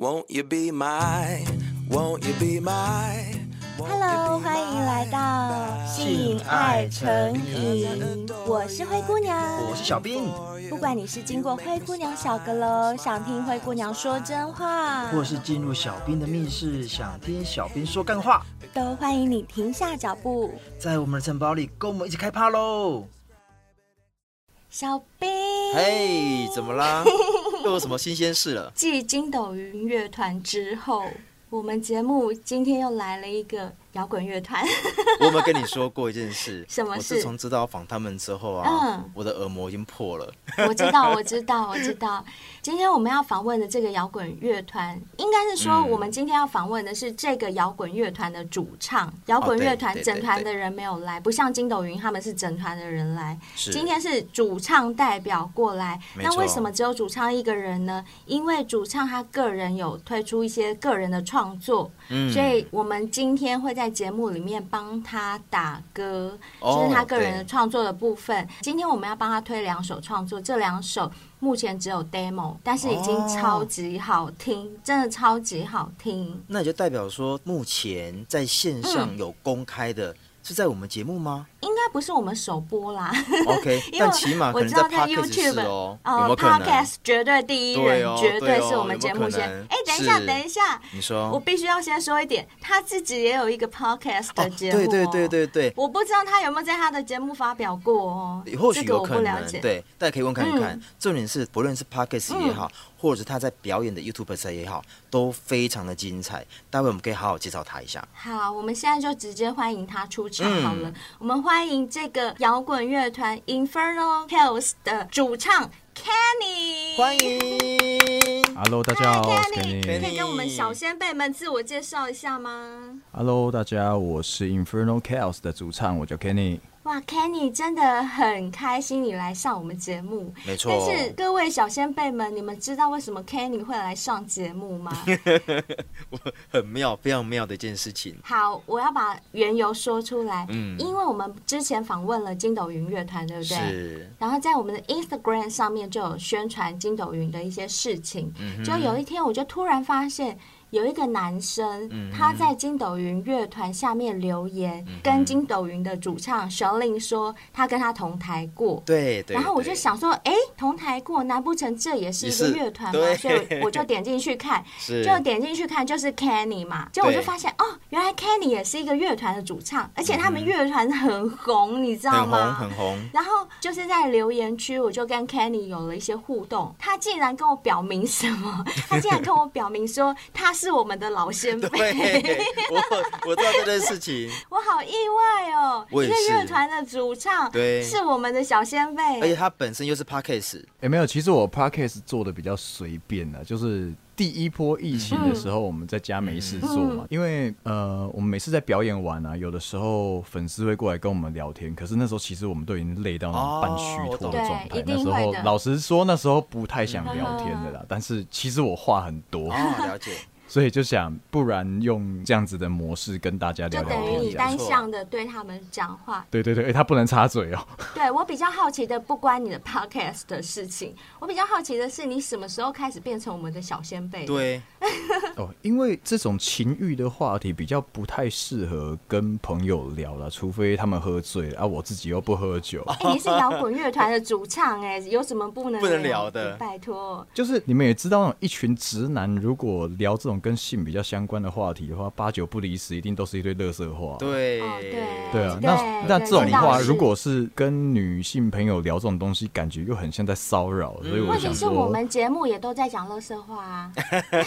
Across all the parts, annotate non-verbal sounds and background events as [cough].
Won't you be my, won't you be my? Hello，欢迎来到性爱成瘾，我是灰姑娘，我是小兵。不管你是经过灰姑娘小阁楼，想听灰姑娘说真话，或是进入小兵的密室，想听小兵说干话，都欢迎你停下脚步，在我们的城堡里跟我们一起开趴喽！小兵，嘿，hey, 怎么啦？[laughs] 做什么新鲜事了？继筋斗云乐团之后，我们节目今天又来了一个摇滚乐团。我有没有跟你说过一件事？[laughs] 什么事？我自从知道访他们之后啊，嗯，我的耳膜已经破了。[laughs] 我知道，我知道，我知道。今天我们要访问的这个摇滚乐团，应该是说我们今天要访问的是这个摇滚乐团的主唱。摇滚乐团整团的人没有来，不像筋斗云他们是整团的人来。今天是主唱代表过来。那为什么只有主唱一个人呢？因为主唱他个人有推出一些个人的创作，所以我们今天会在节目里面帮他打歌，就是他个人的创作的部分。今天我们要帮他推两首创作，这两首。目前只有 demo，但是已经超级好听，哦、真的超级好听。那也就代表说，目前在线上有公开的。嗯是在我们节目吗？应该不是我们首播啦。OK，[laughs] 但起码我知道他 YouTube 哦。哦，Podcast 绝对第一人，绝对是我们节目先。哎，等一下，等一下，你说，我必须要先说一点，他自己也有一个 Podcast 的节目。对对对对对，我不知道他有没有在他的节目发表过哦。或许有可能，对，大家可以问看看。重点是，不论是 Podcast 也好，或者是他在表演的 YouTube 上也好，都非常的精彩。待会我们可以好好介绍他一下。好，我们现在就直接欢迎他出场。好了，我们欢迎这个摇滚乐团 Infernal Chaos 的主唱 Kenny。欢迎，Hello，大家好，Kenny，可以跟我们小先辈们自我介绍一下吗？Hello，大家，我是 Infernal Chaos 的主唱，我叫 Kenny。哇，Kenny 真的很开心你来上我们节目，没错。但是各位小先辈们，你们知道为什么 Kenny 会来上节目吗？[laughs] 我很妙，非常妙的一件事情。好，我要把缘由说出来。嗯，因为我们之前访问了筋斗云乐团，对不对？是。然后在我们的 Instagram 上面就有宣传筋斗云的一些事情。嗯哼。就有一天，我就突然发现。有一个男生，嗯、他在筋斗云乐团下面留言，嗯、跟筋斗云的主唱 Shalin 说，他跟他同台过。对对。然后我就想说，哎，同台过，难不成这也是一个乐团吗？所以我就点进去看，就点进去看，就是 Kenny 嘛。就我就发现，哦，原来 Kenny 也是一个乐团的主唱，而且他们乐团很红，嗯、你知道吗？很红，很红。然后就是在留言区，我就跟 Kenny 有了一些互动。他竟然跟我表明什么？他竟然跟我表明说，他。是我们的老先辈，我我知道这件事情，[laughs] 我好意外哦。一个乐团的主唱，对，是我们的小先辈，而且他本身又是 Podcast，也没有。其实我 Podcast 做的比较随便的，就是第一波疫情的时候，我们在家没事做嘛。因为呃，我们每次在表演完啊，有的时候粉丝会过来跟我们聊天，可是那时候其实我们都已经累到那种半虚脱的状态。那时候老实说，那时候不太想聊天的啦。但是其实我话很多，了解。所以就想，不然用这样子的模式跟大家聊聊天，就等于你单向的对他们讲话。对对对，欸、他不能插嘴哦。对，我比较好奇的，不关你的 podcast 的事情。[laughs] 我比较好奇的是，你什么时候开始变成我们的小先辈？对。[laughs] 哦，因为这种情欲的话题比较不太适合跟朋友聊了，除非他们喝醉了啊。我自己又不喝酒。哎、欸，你是摇滚乐团的主唱，哎，有什么不能不能聊的？拜托。就是你们也知道，那种一群直男如果聊这种。跟性比较相关的话题的话，八九不离十，一定都是一堆乐色话。对，对对啊。那那这种话，如果是跟女性朋友聊这种东西，感觉又很像在骚扰。所以我想说，问题是我们节目也都在讲乐色话啊。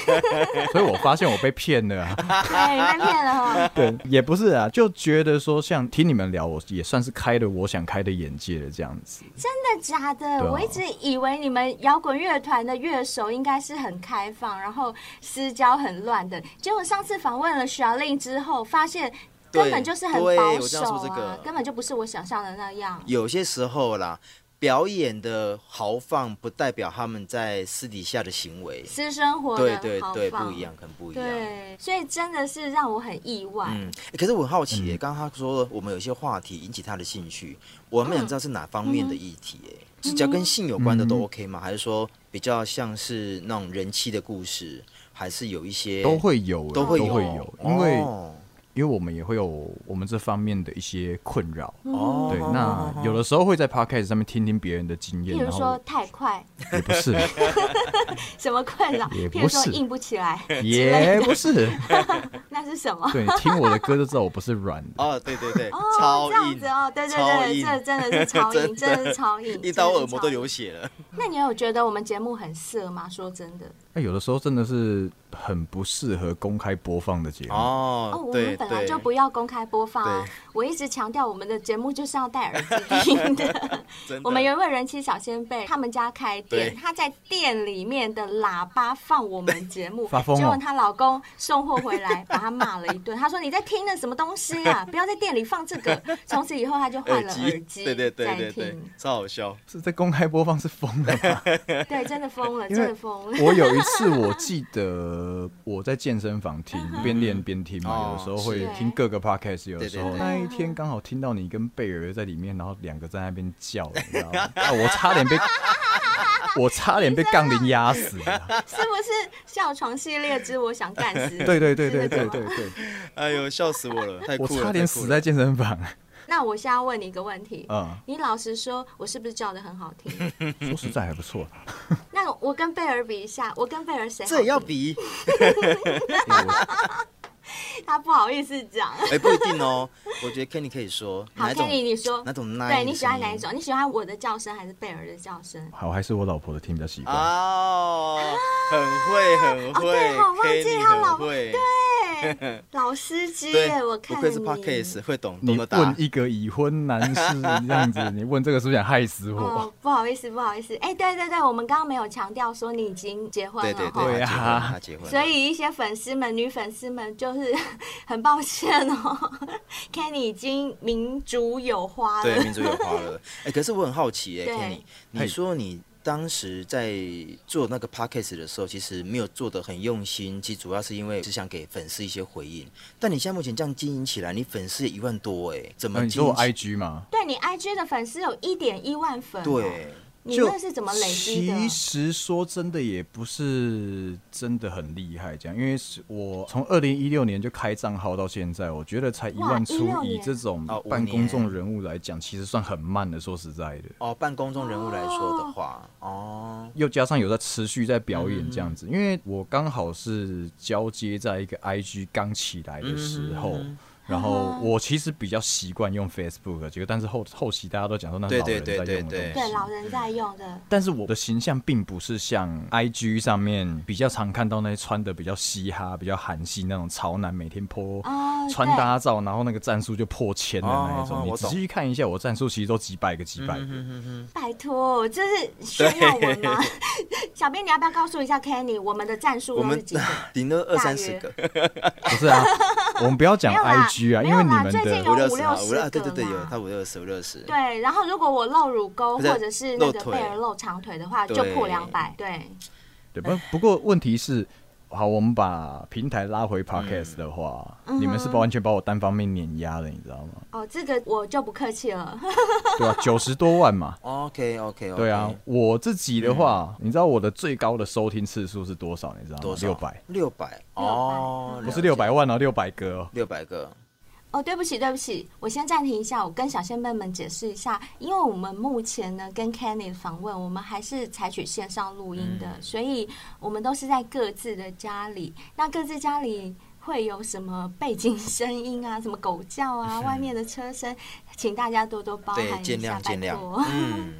[laughs] 所以我发现我被骗了啊。对，[laughs] 被骗了。[laughs] 对，也不是啊，就觉得说，像听你们聊，我也算是开了我想开的眼界了，这样子。真的假的？我一直以为你们摇滚乐团的乐手应该是很开放，然后私交。很乱的，结果上次访问了 Shalin 之后，发现根本就是很保守啊，这个、根本就不是我想象的那样。有些时候啦，表演的豪放不代表他们在私底下的行为、私生活对对对，不一样，很不一样。对，所以真的是让我很意外。嗯，可是我很好奇，刚刚、嗯、他说我们有些话题引起他的兴趣，我们想知道是哪方面的议题？哎。是只要跟性有关的都 OK 吗？还是说比较像是那种人妻的故事，还是有一些都会有，都会有，因为。哦因为我们也会有我们这方面的一些困扰，哦，对，那有的时候会在 podcast 上面听听别人的经验，比如说太快，也不是，[laughs] 什么困扰？也不是。硬不起来，也不是，[laughs] 那是什么？对，听我的歌就知道我不是软的，哦，对对对，哦，超硬，这样子哦，对对对，这真的是超硬，[laughs] 真的。是超硬，一刀耳膜都流血了。那你有觉得我们节目很色吗？说真的，那有的时候真的是很不适合公开播放的节目哦，哦，我们本来就不要公。公开播放啊！我一直强调，我们的节目就是要戴耳机听 [laughs] 的。我们有一位人妻小仙贝，他们家开店，她在店里面的喇叭放我们节目，结果她老公送货回来，把她骂了一顿。他说：“你在听的什么东西啊？不要在店里放这个。”从此以后，他就换了耳机，对对对对对，超好笑。是在公开播放是疯了吗？[laughs] 对，真的疯了，[laughs] 真的疯了。我有一次，我记得我在健身房听，边练边听嘛，有的时候会听各个 podcast 有的时候那一天刚好听到你跟贝尔在里面，然后两个在那边叫，你知道吗？[laughs] 啊，我差点被我差点被杠铃压死了，[laughs] 是不是笑床系列之我想干死？[laughs] 对对对对对对对，哎呦，笑死我了！太酷了，我差点死在健身房。那我现在要问你一个问题，嗯，你老实说，我是不是叫的很好听？说实在还不错。那我跟贝尔比一下，我跟贝尔谁？这也要比。[laughs] 他不好意思讲，哎，不一定哦。我觉得 Kenny 可以说，[laughs] 好，Kenny 你说，哪种？对，你喜欢哪一种？你喜欢我的叫声还是贝尔的叫声？好，还是我老婆的听比较习惯。哦，很会，很会。对，好忘记他老婆。对，[laughs] 老司机，我看你。不愧是 Podcast 会懂，你问一个已婚男士这样子，你问这个是不是想害死我？不好意思，不好意思。哎，对对对，我们刚刚没有强调说你已经结婚了，对对对啊，他结婚。所以一些粉丝们、女粉丝们就是。[laughs] 很抱歉哦，[laughs] Kenny 已经民主有花了。对，民主有花了。哎、欸，可是我很好奇、欸，哎，Kenny，你说你当时在做那个 Podcast 的时候，其实没有做的很用心，其实主要是因为只想给粉丝一些回应。但你现在目前这样经营起来，你粉丝也一万多、欸，哎，怎么？你做 IG 吗？对，你 IG 的粉丝有一点一万粉、喔。对。你那是怎么累积的？其实说真的，也不是真的很厉害，这样，因为是我从二零一六年就开账号到现在，我觉得才一万出，以这种半公众人物来讲，其实算很慢的。说实在的，哦，半公众人物来说的话，哦，又加上有在持续在表演这样子，因为我刚好是交接在一个 IG 刚起来的时候。然后我其实比较习惯用 Facebook 这个，但是后后期大家都讲说那是老人在用的东西，对，对，对，对，对老人在用的。但是我的形象并不是像 IG 上面比较常看到那些穿的比较嘻哈、比较韩系那种潮男，每天 po 穿搭照，然后那个战术就破千的那一种。哦、你仔细看一下，我战术其实都几百个、几百个。拜托，这是炫耀文吗？[laughs] 小编，你要不要告诉一下 Kenny，我们的战术我们几个？顶多二三十个。不是啊，我们不要讲 IG。啊，因为你们最近有五六十个，对对对，有他五六十五六十。对，然后如果我露乳沟或者是那个贝儿露长腿的话，就破两百。对，对不？不过问题是，好，我们把平台拉回 Podcast 的话，你们是完全把我单方面碾压了，你知道吗？哦，这个我就不客气了。[laughs] 对啊，九十多万嘛。OK OK OK。对啊，我自己的话，你知道我的最高的收听次数是多少？你知道吗？六百。六百哦，不是六百万哦，六百个。六百个。哦，对不起，对不起，我先暂停一下，我跟小仙妹们解释一下，因为我们目前呢跟 Kenny 的访问，我们还是采取线上录音的，嗯、所以我们都是在各自的家里，那各自家里会有什么背景声音啊，什么狗叫啊，外面的车声，请大家多多包涵一下，拜托。嗯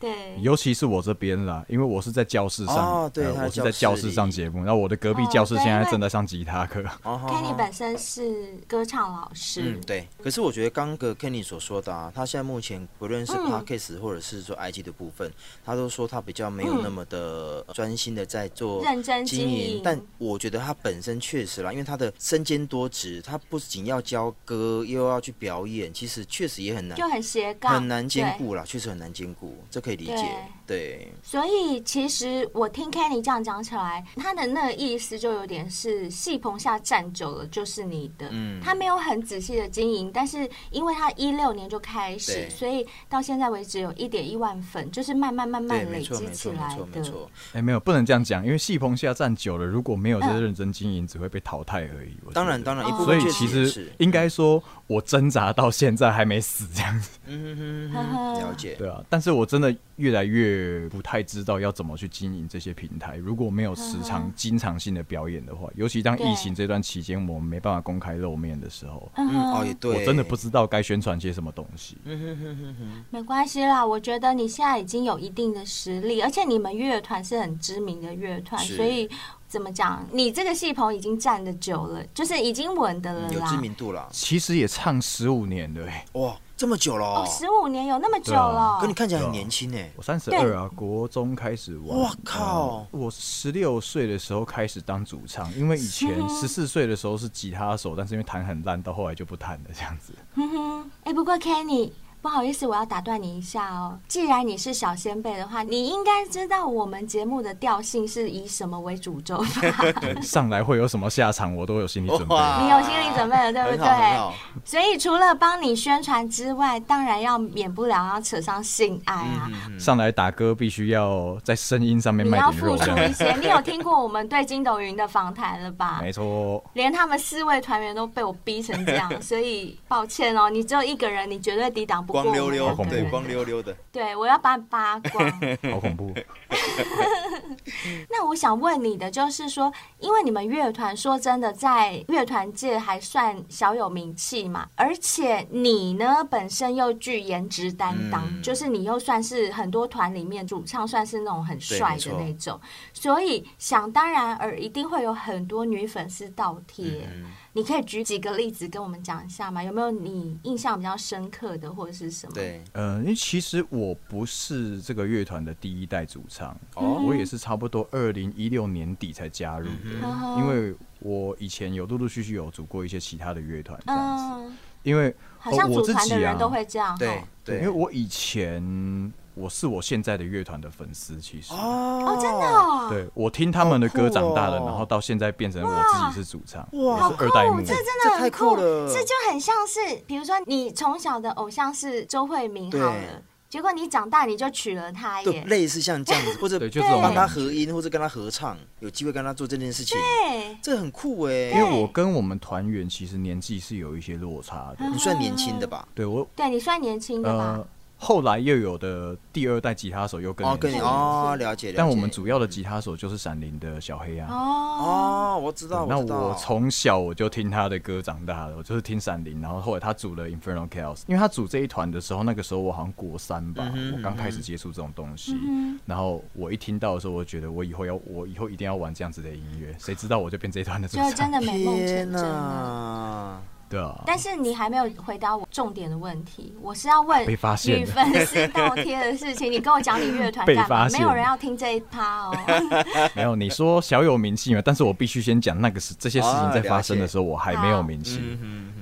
对，尤其是我这边啦，因为我是在教室上，哦、对、呃，我是在教室上节目，然后我的隔壁教室现在正在上吉他课。[laughs] 哦，Kenny 本身是歌唱老师，嗯，对。可是我觉得刚个 Kenny 所说的啊，他现在目前不论是 Podcast 或者是说 IG 的部分，嗯、他都说他比较没有那么的专心的在做认真经营。但我觉得他本身确实啦，因为他的身兼多职，他不仅要教歌，又要去表演，其实确实也很难，就很斜杠，很难兼顾啦，确实很难兼顾。这可可以理解。对，所以其实我听 Kenny 这样讲起来，他的那个意思就有点是戏棚下站久了就是你的。嗯，他没有很仔细的经营，但是因为他一六年就开始，所以到现在为止有一点一万粉，就是慢慢慢慢累积起来的。哎、欸，没有，不能这样讲，因为戏棚下站久了，如果没有这认真经营，只会被淘汰而已。当然，当然，一部分。所以其实应该说，我挣扎到现在还没死这样子。嗯哼哼，了解。对啊，但是我真的越来越不太知道要怎么去经营这些平台。如果没有时常、经常性的表演的话，尤其当疫情这段期间，我们没办法公开露面的时候，嗯，哦也对，我真的不知道该宣传些什么东西。嗯哼哼哼哼，没关系啦，我觉得你现在已经有一定的实力，而且你们乐团是很知名的乐团，所以。怎么讲？你这个戏棚已经站的久了，就是已经稳的了，有知名度了。其实也唱十五年了，哎，哇，这么久了哦！十五年有那么久了？可你看起来很年轻哎。我三十二啊，国中开始玩。哇靠！我十六岁的时候开始当主唱，因为以前十四岁的时候是吉他手，但是因为弹很烂，到后来就不弹了这样子。哼哼，哎，不过 Kenny。不好意思，我要打断你一下哦。既然你是小先辈的话，你应该知道我们节目的调性是以什么为主轴吧？[laughs] 上来会有什么下场，我都有心理准备。你有心理准备了，对不对？所以除了帮你宣传之外，当然要免不了要扯上性爱啊。嗯嗯、上来打歌必须要在声音上面卖点肉。你要付出一些。你有听过我们对筋斗云的访谈了吧？没错。连他们四位团员都被我逼成这样，所以抱歉哦，你只有一个人，你绝对抵挡不。光溜溜，对，光溜溜的。对，我要把你扒光，[laughs] 好恐怖。[laughs] 那我想问你的就是说，因为你们乐团说真的，在乐团界还算小有名气嘛，而且你呢本身又具颜值担当，嗯、就是你又算是很多团里面主唱，算是那种很帅的那种，所以想当然而一定会有很多女粉丝倒贴。嗯你可以举几个例子跟我们讲一下吗？有没有你印象比较深刻的或者是什么？对，呃，因为其实我不是这个乐团的第一代主唱，哦，我也是差不多二零一六年底才加入的，嗯、因为我以前有陆陆续续有组过一些其他的乐团这样子，嗯、因为好像组团的人都会这样，对对，因为我以前。我是我现在的乐团的粉丝，其实。哦，真的，对，我听他们的歌长大的，然后到现在变成我自己是主唱，哇，是二代目，这真的很酷，这就很像是，比如说你从小的偶像是周慧敏，好了，结果你长大你就娶了她，耶，类似像这样子，或者就是帮他合音，或者跟他合唱，有机会跟他做这件事情，对，这很酷哎，因为我跟我们团员其实年纪是有一些落差的，你算年轻的吧？对我，对你算年轻的吧？后来又有的第二代吉他手又更年轻，哦，跟你哦，了解。但我们主要的吉他手就是闪灵的小黑啊。哦，我知道。那我从小我就听他的歌长大的，我就是听闪灵，然后后来他组了 Infernal Chaos，因为他组这一团的时候，那个时候我好像国三吧，嗯、我刚开始接触这种东西，嗯、然后我一听到的时候，我觉得我以后要我以后一定要玩这样子的音乐，谁知道我就变这一团的主唱，就真的美梦成真了。对啊，但是你还没有回答我重点的问题，我是要问女粉丝倒贴的事情。[laughs] 你跟我讲你乐团干嘛？没有人要听这一趴哦。[laughs] 没有，你说小有名气嘛？但是我必须先讲那个是这些事情在发生的时候，我还没有名气。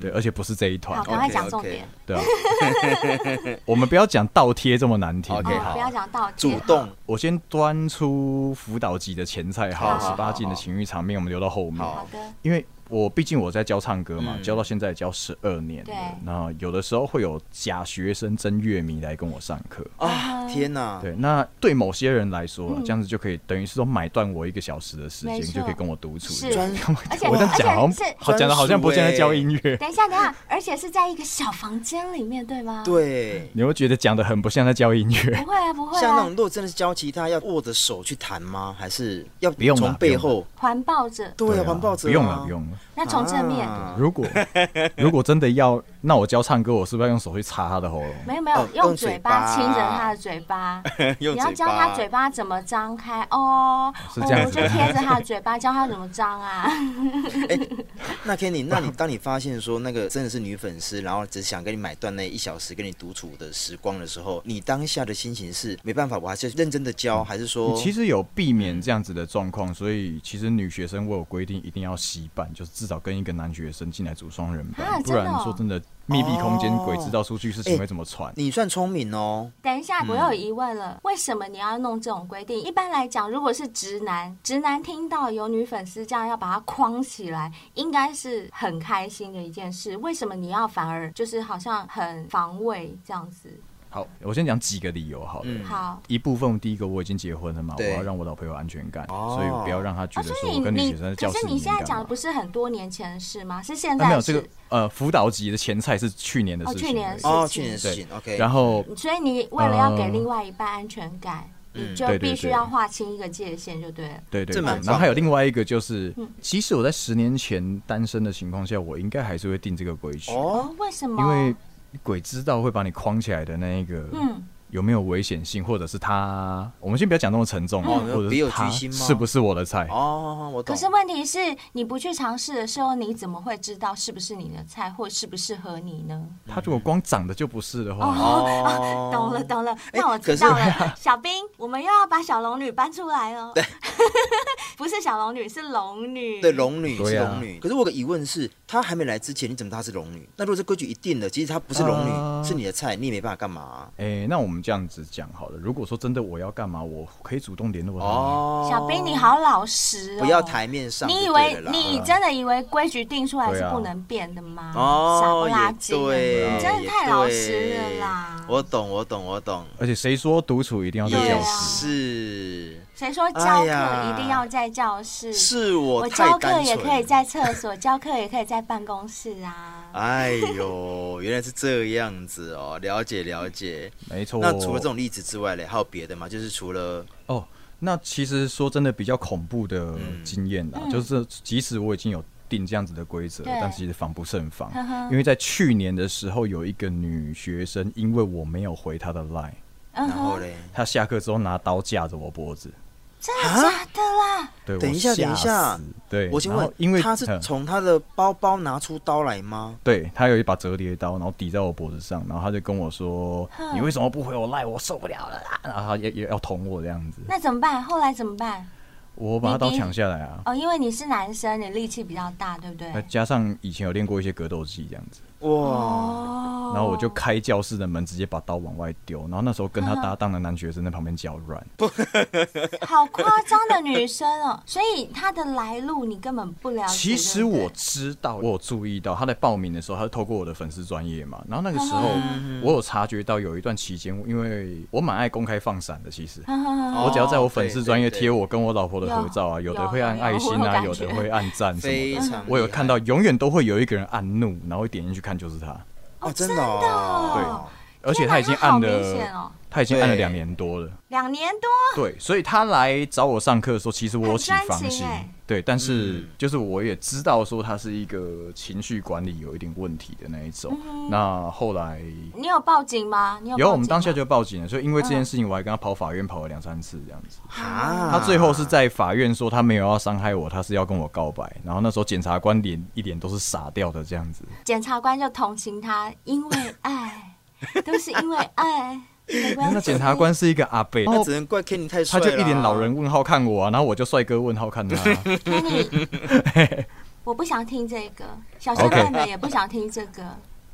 对，而且不是这一团。好，赶快讲重点。对啊，我们不要讲倒贴这么难听。OK，好，不要讲倒贴。主动，我先端出辅导级的前菜，好，十八禁的情欲场面，我们留到后面。好的，因为。我毕竟我在教唱歌嘛，嗯、教到现在教十二年了。对那有的时候会有假学生真乐迷来跟我上课啊！天哪！对，那对某些人来说，嗯、这样子就可以等于是说买断我一个小时的时间，就可以跟我独处。是，而且我这样讲好像好讲的好像不像在教音乐。等一下，等一下，而且是在一个小房间里面，对吗？对。你会觉得讲的很不像在教音乐？不会啊，不会啊。像那种如果真的是教吉他，要握着手去弹吗？还是要不用从背后环抱着？对啊，环抱着。不用了，不用了。那从正面。如果 [laughs] 如果真的要，那我教唱歌，我是不是要用手去擦他的喉咙？没有没有，用嘴巴亲着他的 [laughs] 嘴巴。你要教他嘴巴怎么张开哦，[laughs] 是这样子，就贴着他的嘴巴教他怎么张啊。[laughs] 那 Kenny，那你当你发现说那个真的是女粉丝，然后只想跟你买断那一小时跟你独处的时光的时候，你当下的心情是没办法，我还是认真的教，还是说？其实有避免这样子的状况，所以其实女学生我有规定一定要洗板，就是至少跟一个男学生进来组双人班，不然说真的。密闭空间，鬼知道出去事情会怎么传。欸，你算聪明哦。等一下，我有疑问了，为什么你要弄这种规定？一般来讲，如果是直男，直男听到有女粉丝这样要把他框起来，应该是很开心的一件事。为什么你要反而就是好像很防卫这样子？好，我先讲几个理由好了。嗯、好，一部分第一个我已经结婚了嘛，我要让我老婆有安全感，哦、所以不要让她觉得说我跟女学生在教室里面干嘛。可是你现在讲的不是很多年前的事吗？是现在、啊、没有这个呃辅导级的前菜是去年的事情。哦，去年的事情。哦，去年的事情。OK。然后，所以你为了要给另外一半安全感，嗯、你就必须要划清一个界限，就对了。对对，对，对。然后还有另外一个就是，即使我在十年前单身的情况下，我应该还是会定这个规矩。哦，为什么？因为鬼知道会把你框起来的那一个。嗯。有没有危险性，或者是他？我们先不要讲那么沉重哦，或者是他是不是我的菜？哦，我懂。可是问题是你不去尝试的时候，你怎么会知道是不是你的菜，或适不适合你呢？他如果光长得就不是的话，哦，[laughs] 懂了懂了，那我知道了。小兵，我们又要把小龙女搬出来哦。对，不是小龙女，是龙女。对，龙女是龙女。可是我有个疑问是，她还没来之前，你怎么知道她是龙女？那如果这规矩一定了，其实她不是龙女，是你的菜，你也没办法干嘛？哎，那我们。这样子讲好了。如果说真的我要干嘛，我可以主动联络她。哦，小兵你好老实哦，不要台面上。你以为你真的以为规矩定出来是不能变的吗？哦，傻不拉几，对，你真的太老实了啦。我懂，我懂，我懂。而且谁说独处一定要在教室？是。谁说教课一定要在教室？是我，我教课也可以在厕所，[laughs] 教课也可以在办公室啊。哎呦，原来是这样子哦，了解了解，没错。那除了这种例子之外嘞，还有别的吗？就是除了哦，那其实说真的比较恐怖的经验啦，嗯、就是即使我已经有定这样子的规则，对但其实防不胜防，呵呵因为在去年的时候，有一个女学生因为我没有回她的 line，然后嘞，她下课之后拿刀架着我脖子。真的假的啦？对，等一下，等一下，对，我先问，因为他是从他的包包拿出刀来吗？对，他有一把折叠刀，然后抵在我脖子上，然后他就跟我说：“你为什么不回我赖？我受不了了啦！”然后他也也要捅我这样子。那怎么办？后来怎么办？我把他刀抢下来啊！哦，因为你是男生，你力气比较大，对不对？加上以前有练过一些格斗技，这样子。哇！然后我就开教室的门，直接把刀往外丢。然后那时候跟他搭档的男学生在旁边脚软。[laughs] 好夸张的女生哦！所以她的来路你根本不了解。其实我知道，我有注意到他在报名的时候，他是透过我的粉丝专业嘛。然后那个时候我有察觉到有一段期间，因为我蛮爱公开放闪的。其实我只要在我粉丝专业贴我跟我老婆的合照啊，有的会按爱心啊，有的会按赞什么的。我有看到，永远都会有一个人按怒，然后点进去看。看就是他。哦，真的，哦，对，而且他已经按了。他已经按了两年多了，两年多，对，所以他来找我上课的时候，其实我起防心，对，但是就是我也知道说他是一个情绪管理有一点问题的那一种。那后来你有报警吗？你有？有，我们当下就报警了。所以因为这件事情，我还跟他跑法院跑了两三次这样子。他最后是在法院说他没有要伤害我，他是要跟我告白。然后那时候检察官脸一脸都是傻掉的这样子。检察官就同情他，因为爱，都是因为爱。[laughs] 那检察官是一个阿伯，那只能怪 Kenny 太帅了。他就一脸老人问号看我啊，然后我就帅哥问号看他。Kenny，[laughs] 我不想听这个，小学妹们也不想听这个。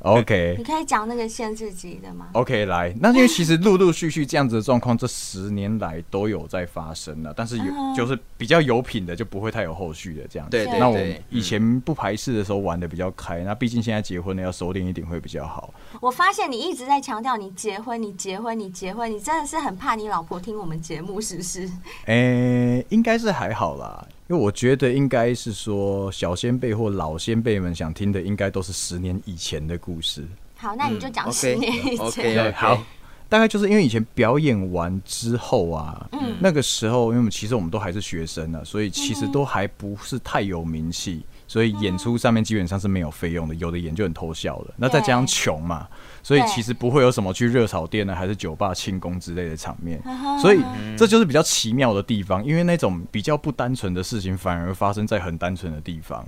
OK，你可以讲那个限制级的吗？OK，来，那因为其实陆陆续续这样子的状况，这十年来都有在发生了，但是有就是比较有品的就不会太有后续的这样子。对对。那我以前不排斥的时候玩的比较开，那毕竟现在结婚了要收敛一点会比较好。我发现你一直在强调你结婚，你结婚，你结婚，你真的是很怕你老婆听我们节目，是不是？诶，应该是还好啦。因为我觉得应该是说，小先辈或老先辈们想听的，应该都是十年以前的故事。好，那你就讲十年以前。嗯、okay, okay, okay. 好，大概就是因为以前表演完之后啊，嗯、那个时候，因为其实我们都还是学生呢、啊，所以其实都还不是太有名气。所以演出上面基本上是没有费用的，有的演就很偷笑了。那再加上穷嘛，所以其实不会有什么去热炒店呢，还是酒吧庆功之类的场面。所以 [laughs] 这就是比较奇妙的地方，因为那种比较不单纯的事情，反而发生在很单纯的地方。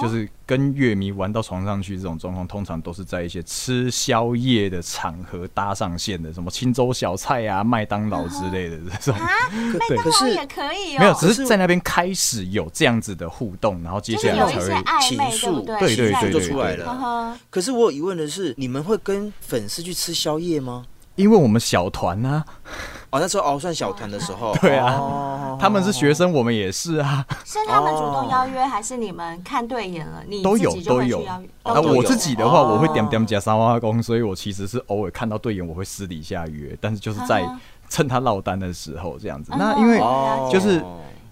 就是跟乐迷玩到床上去这种状况，通常都是在一些吃宵夜的场合搭上线的，什么青州小菜啊、麦当劳之类的这种。啊，[laughs] 麦当劳也可以哦。没有，只是在那边开始有这样子的互动，然后接下来才会情愫，对对对对，就出来了。可是我有疑问的是，你们会跟粉丝去吃宵夜吗？因为我们小团呢，哦，那时候哦算小团的时候，对啊，[laughs] 他们是学生，我们也是啊。是他们主动邀约，还是你们看对眼了？你都有都有。啊，我自己的话，我会点点加沙瓦工，所以我其实是偶尔看到对眼，我会私底下约，但是就是在趁他落单的时候这样子。那因为就是。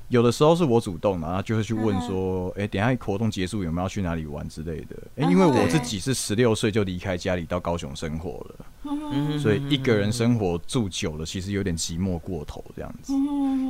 有的时候是我主动，然后就会去问说：“哎、嗯欸，等一下活动结束有没有要去哪里玩之类的？”哎、欸，因为我自己是十六岁就离开家里到高雄生活了，嗯、所以一个人生活住久了，其实有点寂寞过头这样子。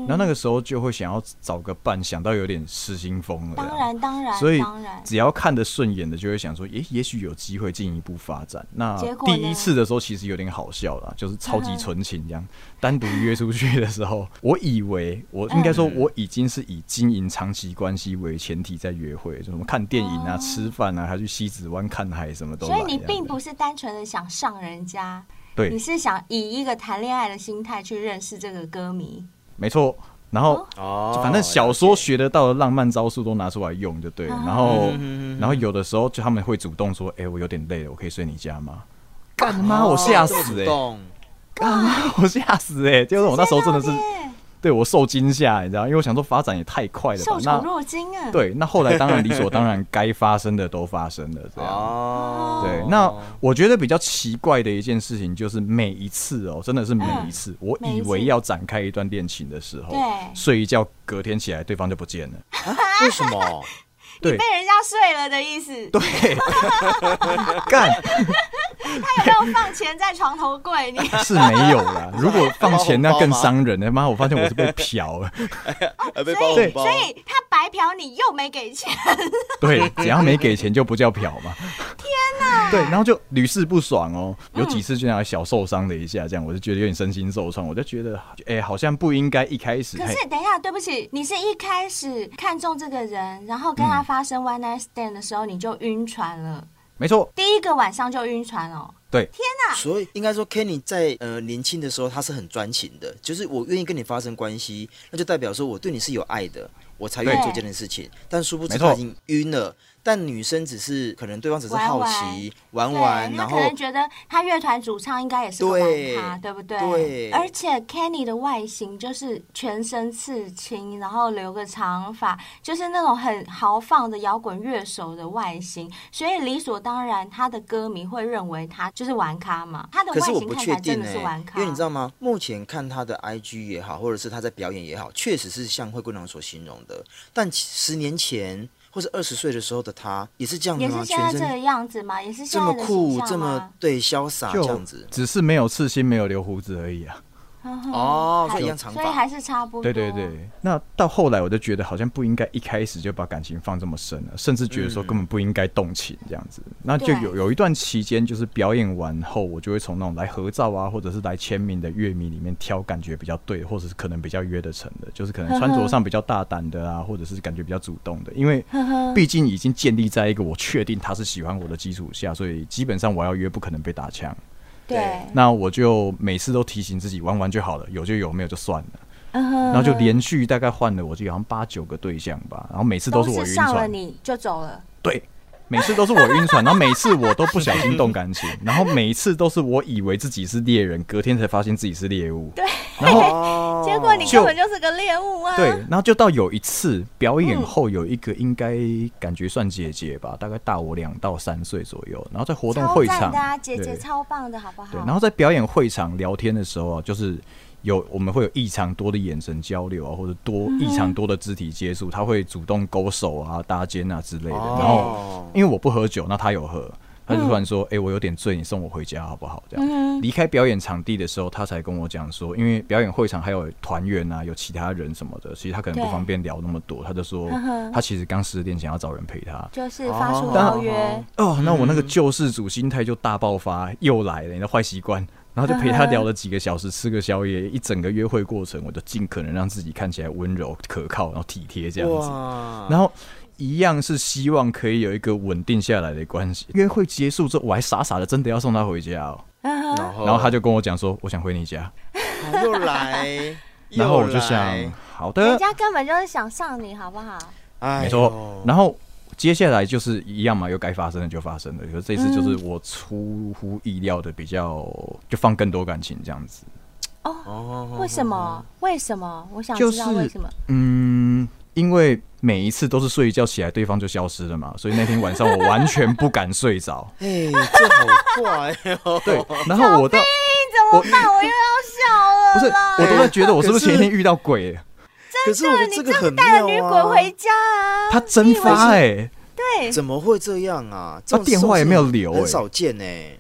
然后那个时候就会想要找个伴，想到有点失心疯了。当然，当然，所以只要看得顺眼的，就会想说：“哎、欸，也许有机会进一步发展。”那第一次的时候其实有点好笑啦，就是超级纯情这样，单独约出去的时候，[laughs] 我以为我应该说我。已经是以经营长期关系为前提在约会，就什么看电影啊、哦、吃饭啊，还去西子湾看海，什么都。所以你并不是单纯的想上人家，对，你是想以一个谈恋爱的心态去认识这个歌迷。没错，然后哦，反正小说学得到的浪漫招数都拿出来用就对了。然后，然后有的时候就他们会主动说：“哎、欸，我有点累了，我可以睡你家吗？”干妈，我吓死哎、欸！干妈，[laughs] 我吓死哎、欸！就是我那时候真的是。对我受惊吓，你知道，因为我想说发展也太快了吧，受宠若惊啊。对，那后来当然理所当然，该发生的都发生了，这样。哦。对，那我觉得比较奇怪的一件事情就是每一次哦，真的是每一次，嗯、我以为要展开一段恋情的时候，对，睡一觉，隔天起来对方就不见了。啊、为什么？你被人家睡了的意思？[laughs] 对，[laughs] 干。他有没有放钱在床头柜？你 [laughs] 是没有啦。如果放钱，那更伤人。了妈，我发现我是被嫖了。所以，所以他白嫖你又没给钱。对，只要没给钱就不叫嫖嘛。天哪！对，然后就屡试不爽哦。有几次就那样小受伤了一下，这样我就觉得有点身心受创。我就觉得，哎，好像不应该一开始。可是，等一下，对不起，你是一开始看中这个人，然后跟他发生 one night stand 的时候，你就晕船了。没错，第一个晚上就晕船哦。对，天哪！所以应该说，Kenny 在呃年轻的时候，他是很专情的，就是我愿意跟你发生关系，那就代表说我对你是有爱的，我才愿意做这件事情。但殊不知他已经晕了。但女生只是可能对方只是好奇玩玩，然后可能觉得他乐团主唱应该也是玩他，对不对？对。而且 Kenny 的外形就是全身刺青，然后留个长发，就是那种很豪放的摇滚乐手的外形，所以理所当然他的歌迷会认为他就是玩咖嘛。他的外形看起来真的是玩咖。因为你知道吗？目前看他的 IG 也好，或者是他在表演也好，确实是像灰姑娘所形容的。但十年前。或者二十岁的时候的他，也是这样子吗？也是现在这个样子吗？也是这么酷，这么对潇洒这样子，只是没有刺青，没有留胡子而已啊。哦，所以一样长发，所以还是差不多。对对对，那到后来我就觉得好像不应该一开始就把感情放这么深了，甚至觉得说根本不应该动情这样子。嗯、那就有有一段期间，就是表演完后，我就会从那种来合照啊，或者是来签名的乐迷里面挑感觉比较对，或者是可能比较约得成的，就是可能穿着上比较大胆的啊，或者是感觉比较主动的，因为毕竟已经建立在一个我确定他是喜欢我的基础下，所以基本上我要约不可能被打枪。对，那我就每次都提醒自己玩玩就好了，有就有，没有就算了。Uh. 然后就连续大概换了我记得好像八九个对象吧，然后每次都是我晕船，上了你就走了。对，每次都是我晕船，然后每次我都不小心动感情，然后每一次都是我以为自己是猎人，隔天才发现自己是猎物。[laughs] 对，然后。[laughs] 结果你根本就是个猎物啊！对，然后就到有一次表演后，有一个应该感觉算姐姐吧，大概大我两到三岁左右。然后在活动会场，姐姐超棒的，好不好？对，然后在表演会场聊天的时候啊，就是有我们会有异常多的眼神交流啊，或者多异常多的肢体接触，他会主动勾手啊、搭肩啊之类的。然后因为我不喝酒，那他有喝。他就突然说：“哎、欸，我有点醉，你送我回家好不好？”这样离开表演场地的时候，他才跟我讲说：“因为表演会场还有团员啊，有其他人什么的，其实他可能不方便聊那么多。”他就说：“他其实刚十点，想要找人陪他，就是发出邀约。”哦，那我那个救世主心态就大爆发，又来了，你的坏习惯。然后就陪他聊了几个小时，吃个宵夜，一整个约会过程，我就尽可能让自己看起来温柔可靠，然后体贴这样子。然后。一样是希望可以有一个稳定下来的关系。约会结束之后，我还傻傻的真的要送他回家然后然后他就跟我讲说，我想回你家。又来，然后我就想好的人，家根本就是想上你，好不好？没错。然后接下来就是一样嘛，又该发生的就发生了。可是这次就是我出乎意料的比较，就放更多感情这样子。哦为什么？为什么？我想就是知道为什么。嗯，因为每一次都是睡一觉起来，对方就消失了嘛，所以那天晚上我完全不敢睡着。[laughs] 哎，这好怪哦。[laughs] 对，然后我到怎么办？我又要笑了不是，我都在觉得我是不是前一天遇到鬼了？可是我觉得这个很带了女妙啊鬼回家啊！他蒸发哎，对，怎么会这样啊？这他电话也没有留哎很少见哎。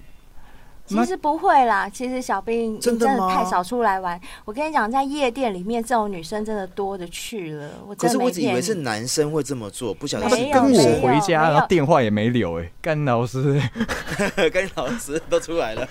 其实不会啦。其实小兵真的太少出来玩。我跟你讲，在夜店里面，这种女生真的多的去了。我可是我只以。为是男生会这么做，不晓得没有是跟我回家，然后电话也没留哎，干老师，[laughs] 跟老师都出来了。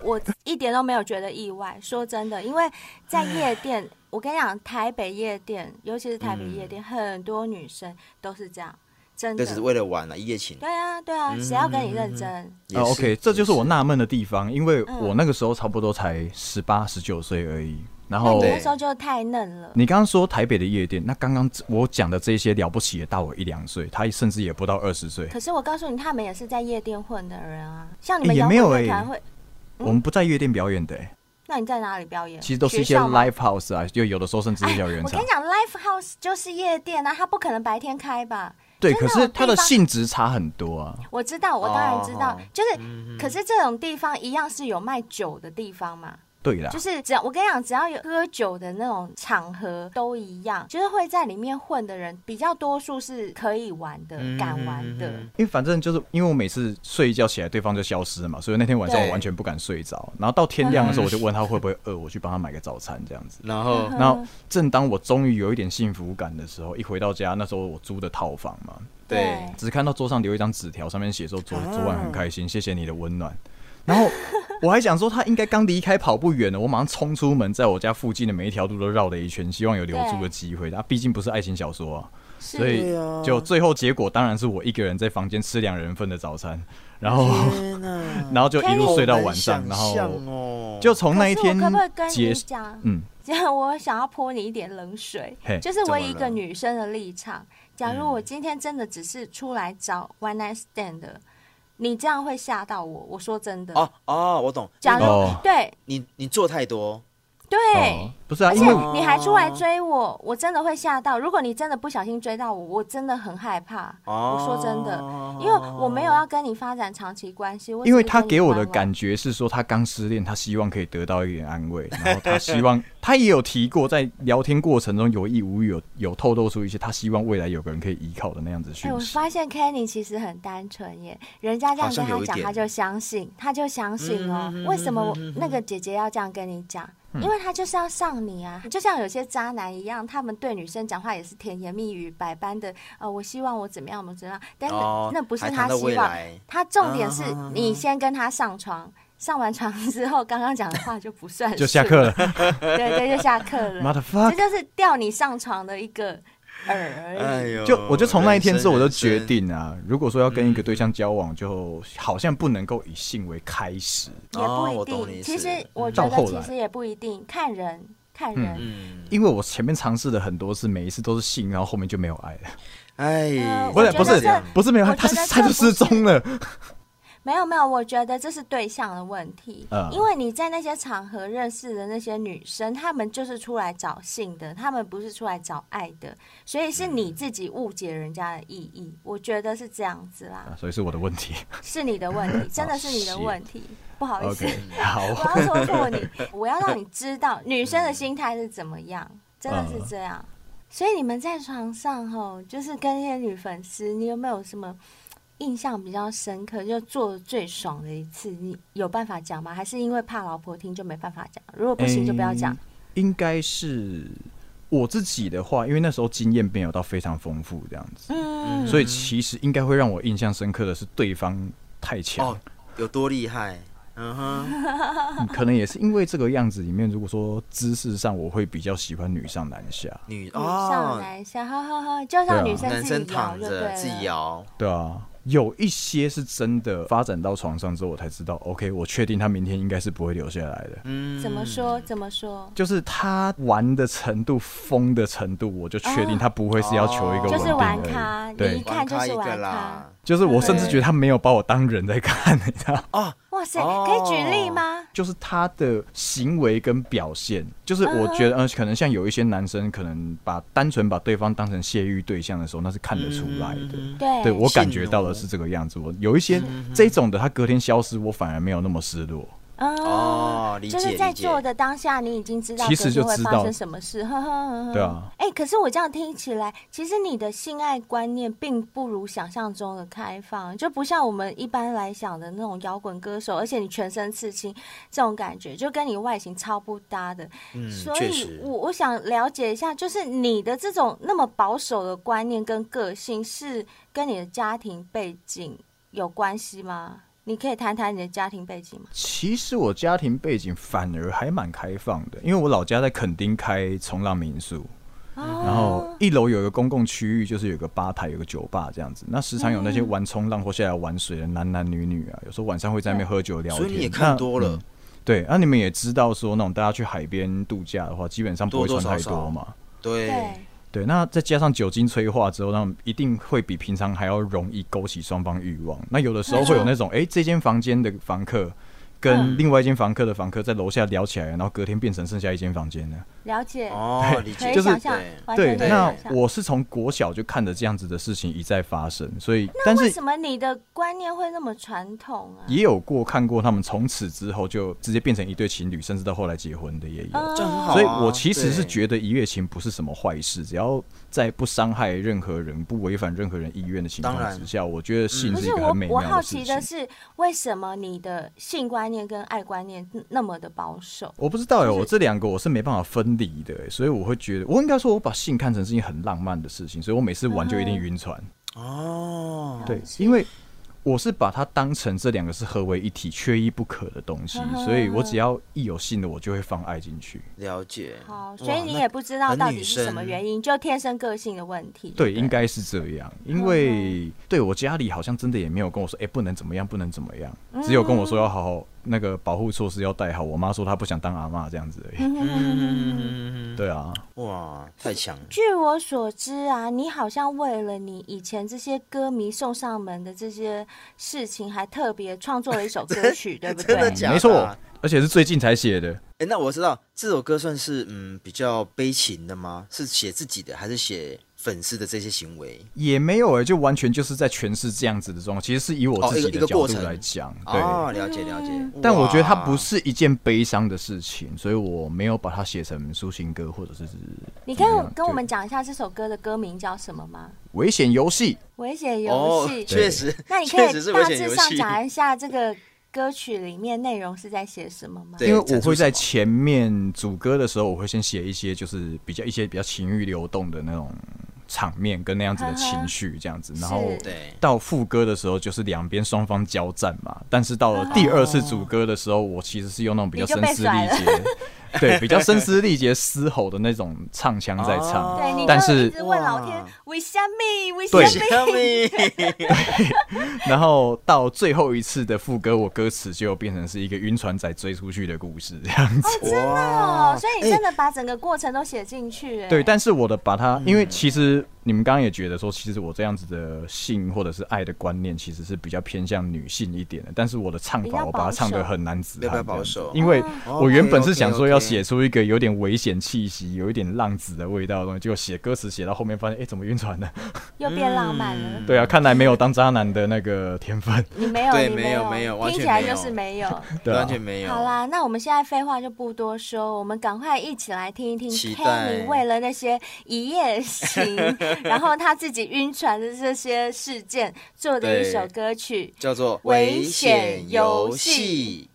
我一点都没有觉得意外。说真的，因为在夜店，我跟你讲，台北夜店，尤其是台北夜店，很多女生都是这样，真的就。是为了玩啊，一夜情。对啊，对啊，谁要跟你认真？，OK，这就是我纳闷的地方，因为嗯我那个时候差不多才十八、十九岁而已。然后那时候就太嫩了。你刚刚说台北的夜店，那刚刚我讲的这些了不起也大我一两岁，他甚至也不到二十岁。可是我告诉你，他们也是在夜店混的人啊。像你们也没有欸滚乐团会，我们不在夜店表演的、欸，那你在哪里表演？其实都是一些 live house 啊，就有的时候甚至是小原厂我跟你。讲，live house 就是夜店啊，它不可能白天开吧？对，可是它的性质差很多啊。我知道，我当然知道，哦就是，可是这种地方一样是有卖酒的地方嘛。对啦就，是只要我跟你讲，只要有喝酒的那种场合都一样，就是会在里面混的人比较多数是可以玩的、嗯敢玩的。因为反正就是因为我每次睡一觉起来，对方就消失了嘛，所以那天晚上我完全不敢睡着。然后到天亮的时候，我就问他会不会饿，我去帮他买个早餐这样子。[laughs] 然后嗯然后正当我终于有一点幸福感的时候，一回到家，那时候我租的套房嘛，对只看到桌上留一张纸条，上面写说昨啊昨晚很开心，谢谢你的温暖。然后我还想说他应该刚离开跑不远了，我马上冲出门，在我家附近的每一条路都绕了一圈，希望有留住的机会。他毕竟不是爱情小说啊，所以就最后结果当然是我一个人在房间吃两人份的早餐，然后，[laughs] 然后就一路睡到晚上，然想后哦。就从那一天可不可以跟你结讲？嗯，这样我想要泼你一点冷水。嘿，就是我以一个女生的立场，假如我今天真的只是出来找 one night stand 的，你这样会吓到我。我说真的，哦哦，我懂。假如、哦对你你做太多，对。哦，不是啊，而且因为你还出来追我，我真的会吓到。如果你真的不小心追到我，我真的很害怕。哦我说真的，因为我没有要跟你发展长期关系。因为他给我的。感觉是说，他刚失恋，他希望可以得到一点安慰，然后他希望他也有提过，在聊天过程中有意无意有有透露出一些他希望未来有个人可以依靠的那样子哎、我讯息。发现 Kenny 其实很单纯耶，人家这样跟他讲，他就相信，他就相信哦。嗯为什么我那个姐姐要这样跟你讲？因为他就是要上你啊，就像有些渣男一样，他们对女生讲话也是甜言蜜语，百般的呃，我希望我怎么样，我怎么样，但是哦那不是他希望，他重点是啊你先跟他上床。上完床之后，刚刚讲的话就不算，[laughs] 就下课了 [laughs] 对对，就下课了。这就是吊你上床的一个饵而已。哎呦，就我就从那一天之后，我就决定啊，如果说要跟一个对象交往，就好像不能够以性为开始。也不哦一定。其实我觉得其实也不一定，看人看人。嗯，因为我前面尝试了很多次，每一次都是性，然后后面就没有爱了。哎呃，不是不是不是没有爱，他是他就失踪了。没有没有，我觉得这是对象的问题。嗯因为你在那些场合认识的那些女生，她们就是出来找性的，她们不是出来找爱的，所以是你自己误解人家的意义。我觉得是这样子啦，啊所以是我的问题。[laughs] 是你的问题，[laughs] 真的是你的问题。不好意思我要说 [laughs] 破你，我要让你知道女生的心态是怎么样，真的是这样。所以你们在床上吼，就是跟那些女粉丝，你有没有什么印象比较深刻，就做的最爽的一次？你有办法讲吗？还是因为怕老婆听就没办法讲？如果不行就不要讲。欸应该是我自己的话，因为那时候经验没有到非常丰富这样子，嗯，所以其实应该会让我印象深刻的是对方太强。哦，有多厉害？嗯哼，[laughs] 嗯可能也是因为这个样子里面，如果说姿势上，我会比较喜欢女上男下。女女上哦，男下，哈哈哈，就像女生男自己对自己摇，对啊，有一些是真的发展到床上之后，我才知道，OK，我确定他明天应该是不会留下来的。嗯，怎么说？怎么说？就是他玩的程度、疯的程度，我就确定他不会是要求一个。就是玩咖，你一，看就是玩咖。就是我甚至觉得他没有把我当人在看，你知道？哦，哇塞，哦可以举例吗？就是他的行为跟表现，就是我觉得，呃，可能像有一些男生，可能把单纯把对方当成泄欲对象的时候，那是看得出来的。嗯对，对我感觉到的是这个样子。我有一些这种的，他隔天消失，我反而没有那么失落。哦，理解就是在做的当下，你已经知道其实就知道隔天会发生什么事，呵呵呵呵对啊。哎、可是我这样听起来，其实你的性爱观念并不如想象中的开放，就不像我们一般来想的那种摇滚歌手，而且你全身刺青这种感觉，就跟你外形超不搭的。嗯，所以我我想了解一下，就是你的这种那么保守的观念跟个性，是跟你的家庭背景有关系吗？你可以谈谈你的家庭背景吗？其实我家庭背景反而还蛮开放的，因为我老家在垦丁开冲浪民宿，然后一楼有一个公共区域，就是有个吧台，有个酒吧这样子。那时常有那些玩冲浪或下来玩水的男男女女啊，有时候晚上会在那边喝酒聊天。所以你也看多了。嗯对，那、啊、你们也知道说，那种大家去海边度假的话，基本上不会穿太多嘛。对。对。对，那再加上酒精催化之后，那一定会比平常还要容易勾起双方欲望。那有的时候会有那种，哎、欸，这间房间的房客跟另外一间房客的房客在楼下聊起来，然后隔天变成剩下一间房间了。了解哦，理解，就是对。那我是从国小就看着这样子的事情一再发生，所以，但是为什么你的观念会那么传统啊？也有过看过他们从此之后就直接变成一对情侣，甚至到后来结婚的也有，这很好啊。所以我其实是觉得一夜情不是什么坏事，只要在不伤害任何人、不违反任何人意愿的情况之下，我觉得性是一个很美妙的事情。我我好奇的是，为什么你的性观念跟爱观念那么的保守？我不知道哎，我这两个我是没办法分离的，所以我会觉得，我应该说我把性看成是一件很浪漫的事情，所以我每次玩就一定晕船。哦，对，因为。我是把它当成这两个是合为一体、缺一不可的东西，[laughs] 所以我只要一有性的，我就会放爱进去。了解。好，所以你也不知道到底是什么原因，就天生个性的问题。对，应该是这样。因为对我家里好像真的也没有跟我说，哎，不能怎么样，不能怎么样，只有跟我说要好好那个保护措施要带好。我妈说她不想当阿妈这样子而已。嗯，对啊。哇，太强了。据我所知啊，你好像为了你以前这些歌迷送上门的这些。事情还特别创作了一首歌曲，[laughs] 对不对？的的啊、没错，而且是最近才写的。哎、欸，那我知道这首歌算是嗯比较悲情的吗？是写自己的，还是写粉丝的这些行为？也没有哎、欸，就完全就是在诠释这样子的状况。其实是以我自己的角度来讲，哦、对，哦，了解了解。但我觉得它不是一件悲伤的事情，所以我没有把它写成抒情歌，或者是。你可以跟我们讲一下这首歌的歌名叫什么吗？危险游戏。危险游戏，确实。那你可以大致上讲一下这个歌曲里面内容是在写什么吗？因为我会在前面主歌的时候，我会先写一些就是比较一些比较情欲流动的那种场面跟那样子的情绪这样子，然后到副歌的时候就是两边双方交战嘛。但是到了第二次主歌的时候，我其实是用那种比较声嘶力竭。[laughs] 对，比较声嘶力竭、嘶吼的那种唱腔在唱，对，但是一直问老天为什么？为什么？[laughs] 对，然后到最后一次的副歌，我歌词就变成是一个晕船仔追出去的故事这样子。哦，真的哦，所以你真的把整个过程都写进去。对，但是我的把它，因为其实。你们刚刚也觉得说，其实我这样子的性或者是爱的观念，其实是比较偏向女性一点的。但是我的唱法，我把它唱的很男子汉，保守。因为我原本是想说要写出一个有点危险气息、有一点浪子的味道的东西，结果写歌词写到后面发现，哎，怎么晕船呢？[laughs] 又变浪漫了。对啊，看来没有当渣男的那个天分。你没有，[laughs] 对，没有，没有，听起来就是没有，[laughs] 完全没有。好啦，那我们现在废话就不多说，我们赶快一起来听一听 Kenny 为了那些一夜情，然后他自己。晕船的这些事件做的一首歌曲，叫做《危险游戏》。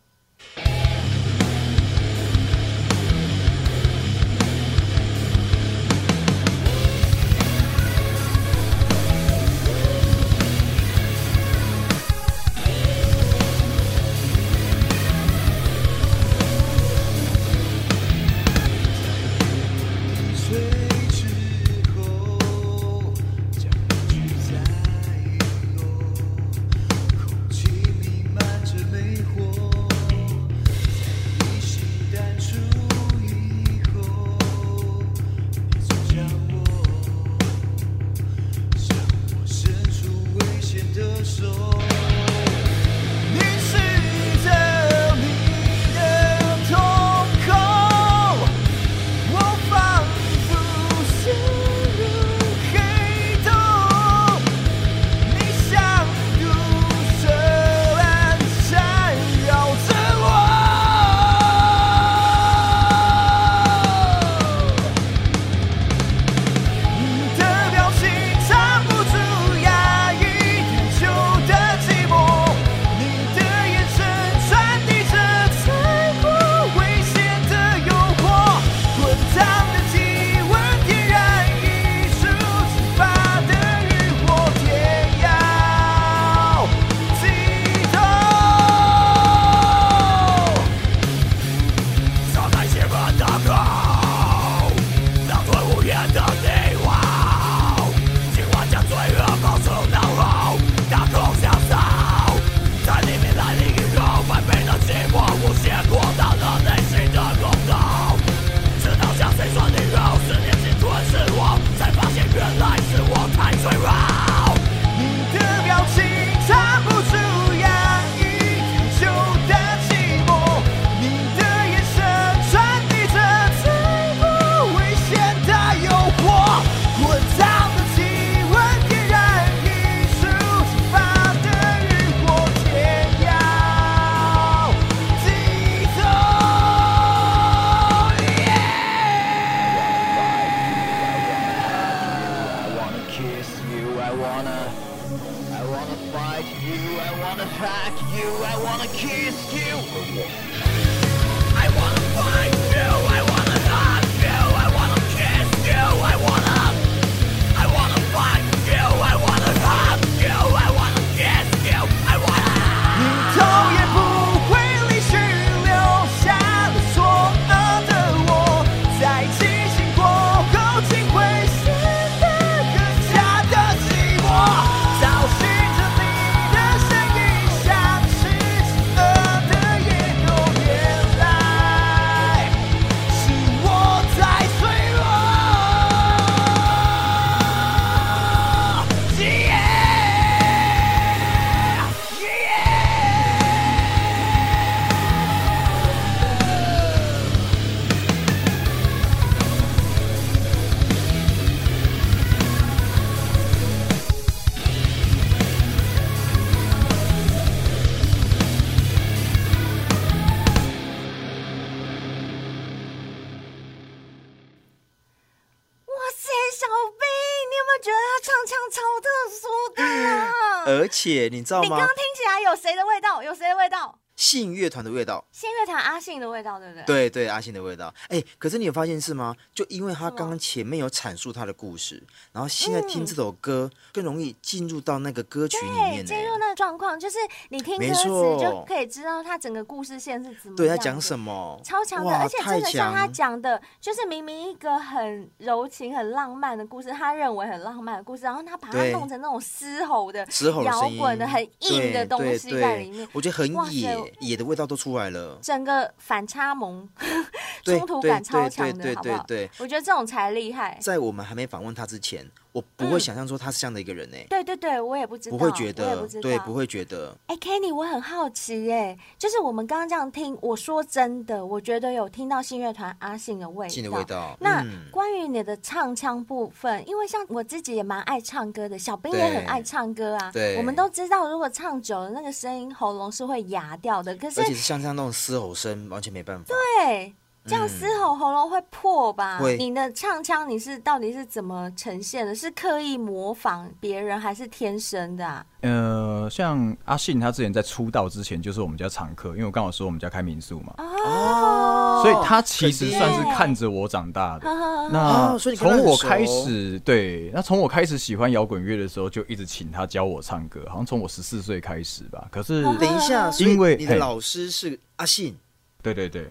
且你知道吗？你刚刚听起来有谁的味道？有谁的味道？信乐团的味道，信乐团阿信的味道，对不对？对对，阿信的味道。哎，可是你有发现是吗？就因为他刚刚前面有阐述他的故事，然后现在听这首歌更容易进入到那个歌曲里面，进入那个状况，就是你听歌词就可以知道他整个故事线是怎么。对，他讲什么？超强的，而且真的像他讲的，就是明明一个很柔情、很浪漫的故事，他认为很浪漫的故事，然后他把它弄成那种嘶吼的、嘶吼摇滚的、很硬的东西在里面，我觉得很野。野的味道都出来了，整个反差萌，冲突感超强的，好不好？我觉得这种才厉害。在我们还没访问他之前。我不会想象说他是这样的一个人呢、欸嗯。对对对，我也不知道，不会觉得，对，不会觉得。哎、欸、，Kenny，我很好奇哎，就是我们刚刚这样听，我说真的，我觉得有听到信乐团阿信的味道。信的味道。那、嗯、关于你的唱腔部分，因为像我自己也蛮爱唱歌的，小兵也很爱唱歌啊。对。我们都知道，如果唱久了，那个声音喉咙是会哑掉的。可是，而且是像这样那种嘶吼声，完全没办法。对。这样嘶吼喉咙会破吧？会。你的唱腔你是到底是怎么呈现的？是刻意模仿别人，还是天生的啊？呃，像阿信他之前在出道之前就是我们家常客，因为我刚好说我们家开民宿嘛。哦。所以他其实算是看着我长大的。那从我开始，对，那从我开始喜欢摇滚乐的时候，就一直请他教我唱歌，好像从我十四岁开始吧。可是等一下，因为你的老师是阿信。对对对，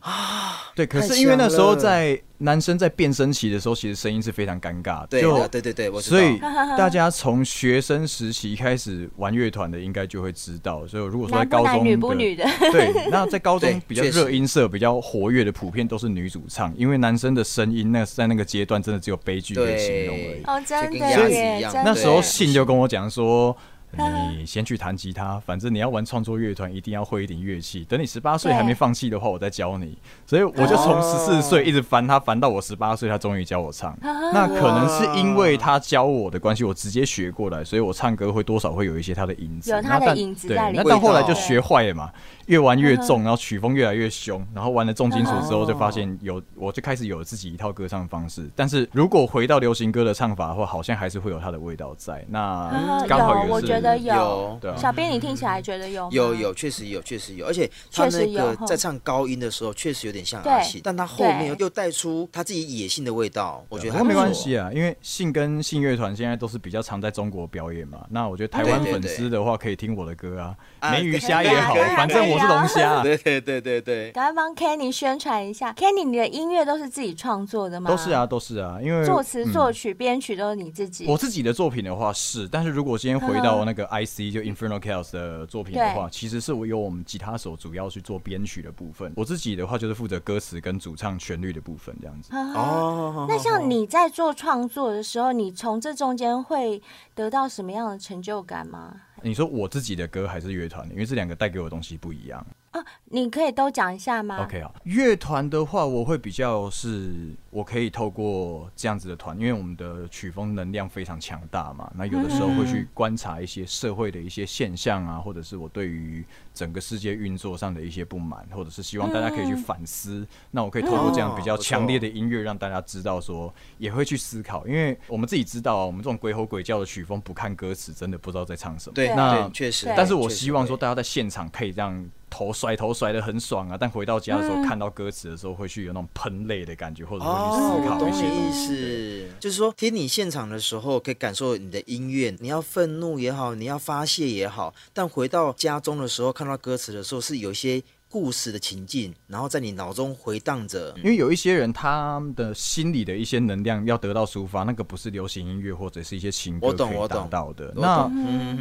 啊，对，可是因为那时候在男生在变声期的时候，其实声音是非常尴尬的。对，就对对对，所以大家从学生时期开始玩乐团的，应该就会知道。所以如果说在高中，女不女的，对，那在高中比较热音色、比较活跃的，普遍都是女主唱，因为男生的声音那在那个阶段真的只有悲剧可以形容而已。哦，真的，所以那时候信就跟我讲说。你先去弹吉他，反正你要玩创作乐团，一定要会一点乐器。等你十八岁还没放弃的话，我再教你。所以我就从十四岁一直烦他，烦到我十八岁，他终于教我唱。那可能是因为他教我的关系，我直接学过来，所以我唱歌会多少会有一些他的影子。有他的影子在里面。对，那到后来就学坏了嘛。越玩越重，然后曲风越来越凶，然后玩了重金属之后，就发现有我就开始有自己一套歌唱方式。但是如果回到流行歌的唱法的话，好像还是会有它的味道在。那刚好也是，我觉得有。小编，你听起来觉得有？有有，确实有，确实有。而且他那个在唱高音的时候，确实有点像阿信，但他后面又带出他自己野性的味道。我觉得没关系啊，因为信跟信乐团现在都是比较常在中国表演嘛。那我觉得台湾粉丝的话，可以听我的歌啊，梅鱼虾也好，反正我。是龙虾，对对对对对。赶快帮 Kenny 宣传一下，Kenny，你的音乐都是自己创作的吗？都是啊，都是啊，因为作词、作曲、编曲都是你自己。我自己的作品的话是，但是如果今天回到那个 IC 就 Infernal Chaos 的作品的话，其实是我由我们吉他手主要去做编曲的部分。我自己的话就是负责歌词跟主唱旋律的部分这样子。哦，那像你在做创作的时候，你从这中间会得到什么样的成就感吗？你说我自己的歌还是乐团的？因为这两个带给我的东西不一样。哦，你可以都讲一下吗？OK 啊，乐团的话，我会比较是，我可以透过这样子的团，因为我们的曲风能量非常强大嘛。那有的时候会去观察一些社会的一些现象啊，或者是我对于整个世界运作上的一些不满，或者是希望大家可以去反思。那我可以透过这样比较强烈的音乐，让大家知道说，也会去思考。因为我们自己知道啊，我们这种鬼吼鬼叫的曲风，不看歌词，真的不知道在唱什么。对，那确实。但是我希望说，大家在现场可以这样。头甩头甩的很爽啊，但回到家的时候看到歌词的时候，会去有那种喷泪的感觉，或者会去思考一些东西。就是说，听你现场的时候，可以感受你的音乐，你要愤怒也好，你要发泄也好，但回到家中的时候，看到歌词的时候，是有些。故事的情境，然后在你脑中回荡着。因为有一些人，他的心里的一些能量要得到抒发，那个不是流行音乐或者是一些情歌可以达到的。那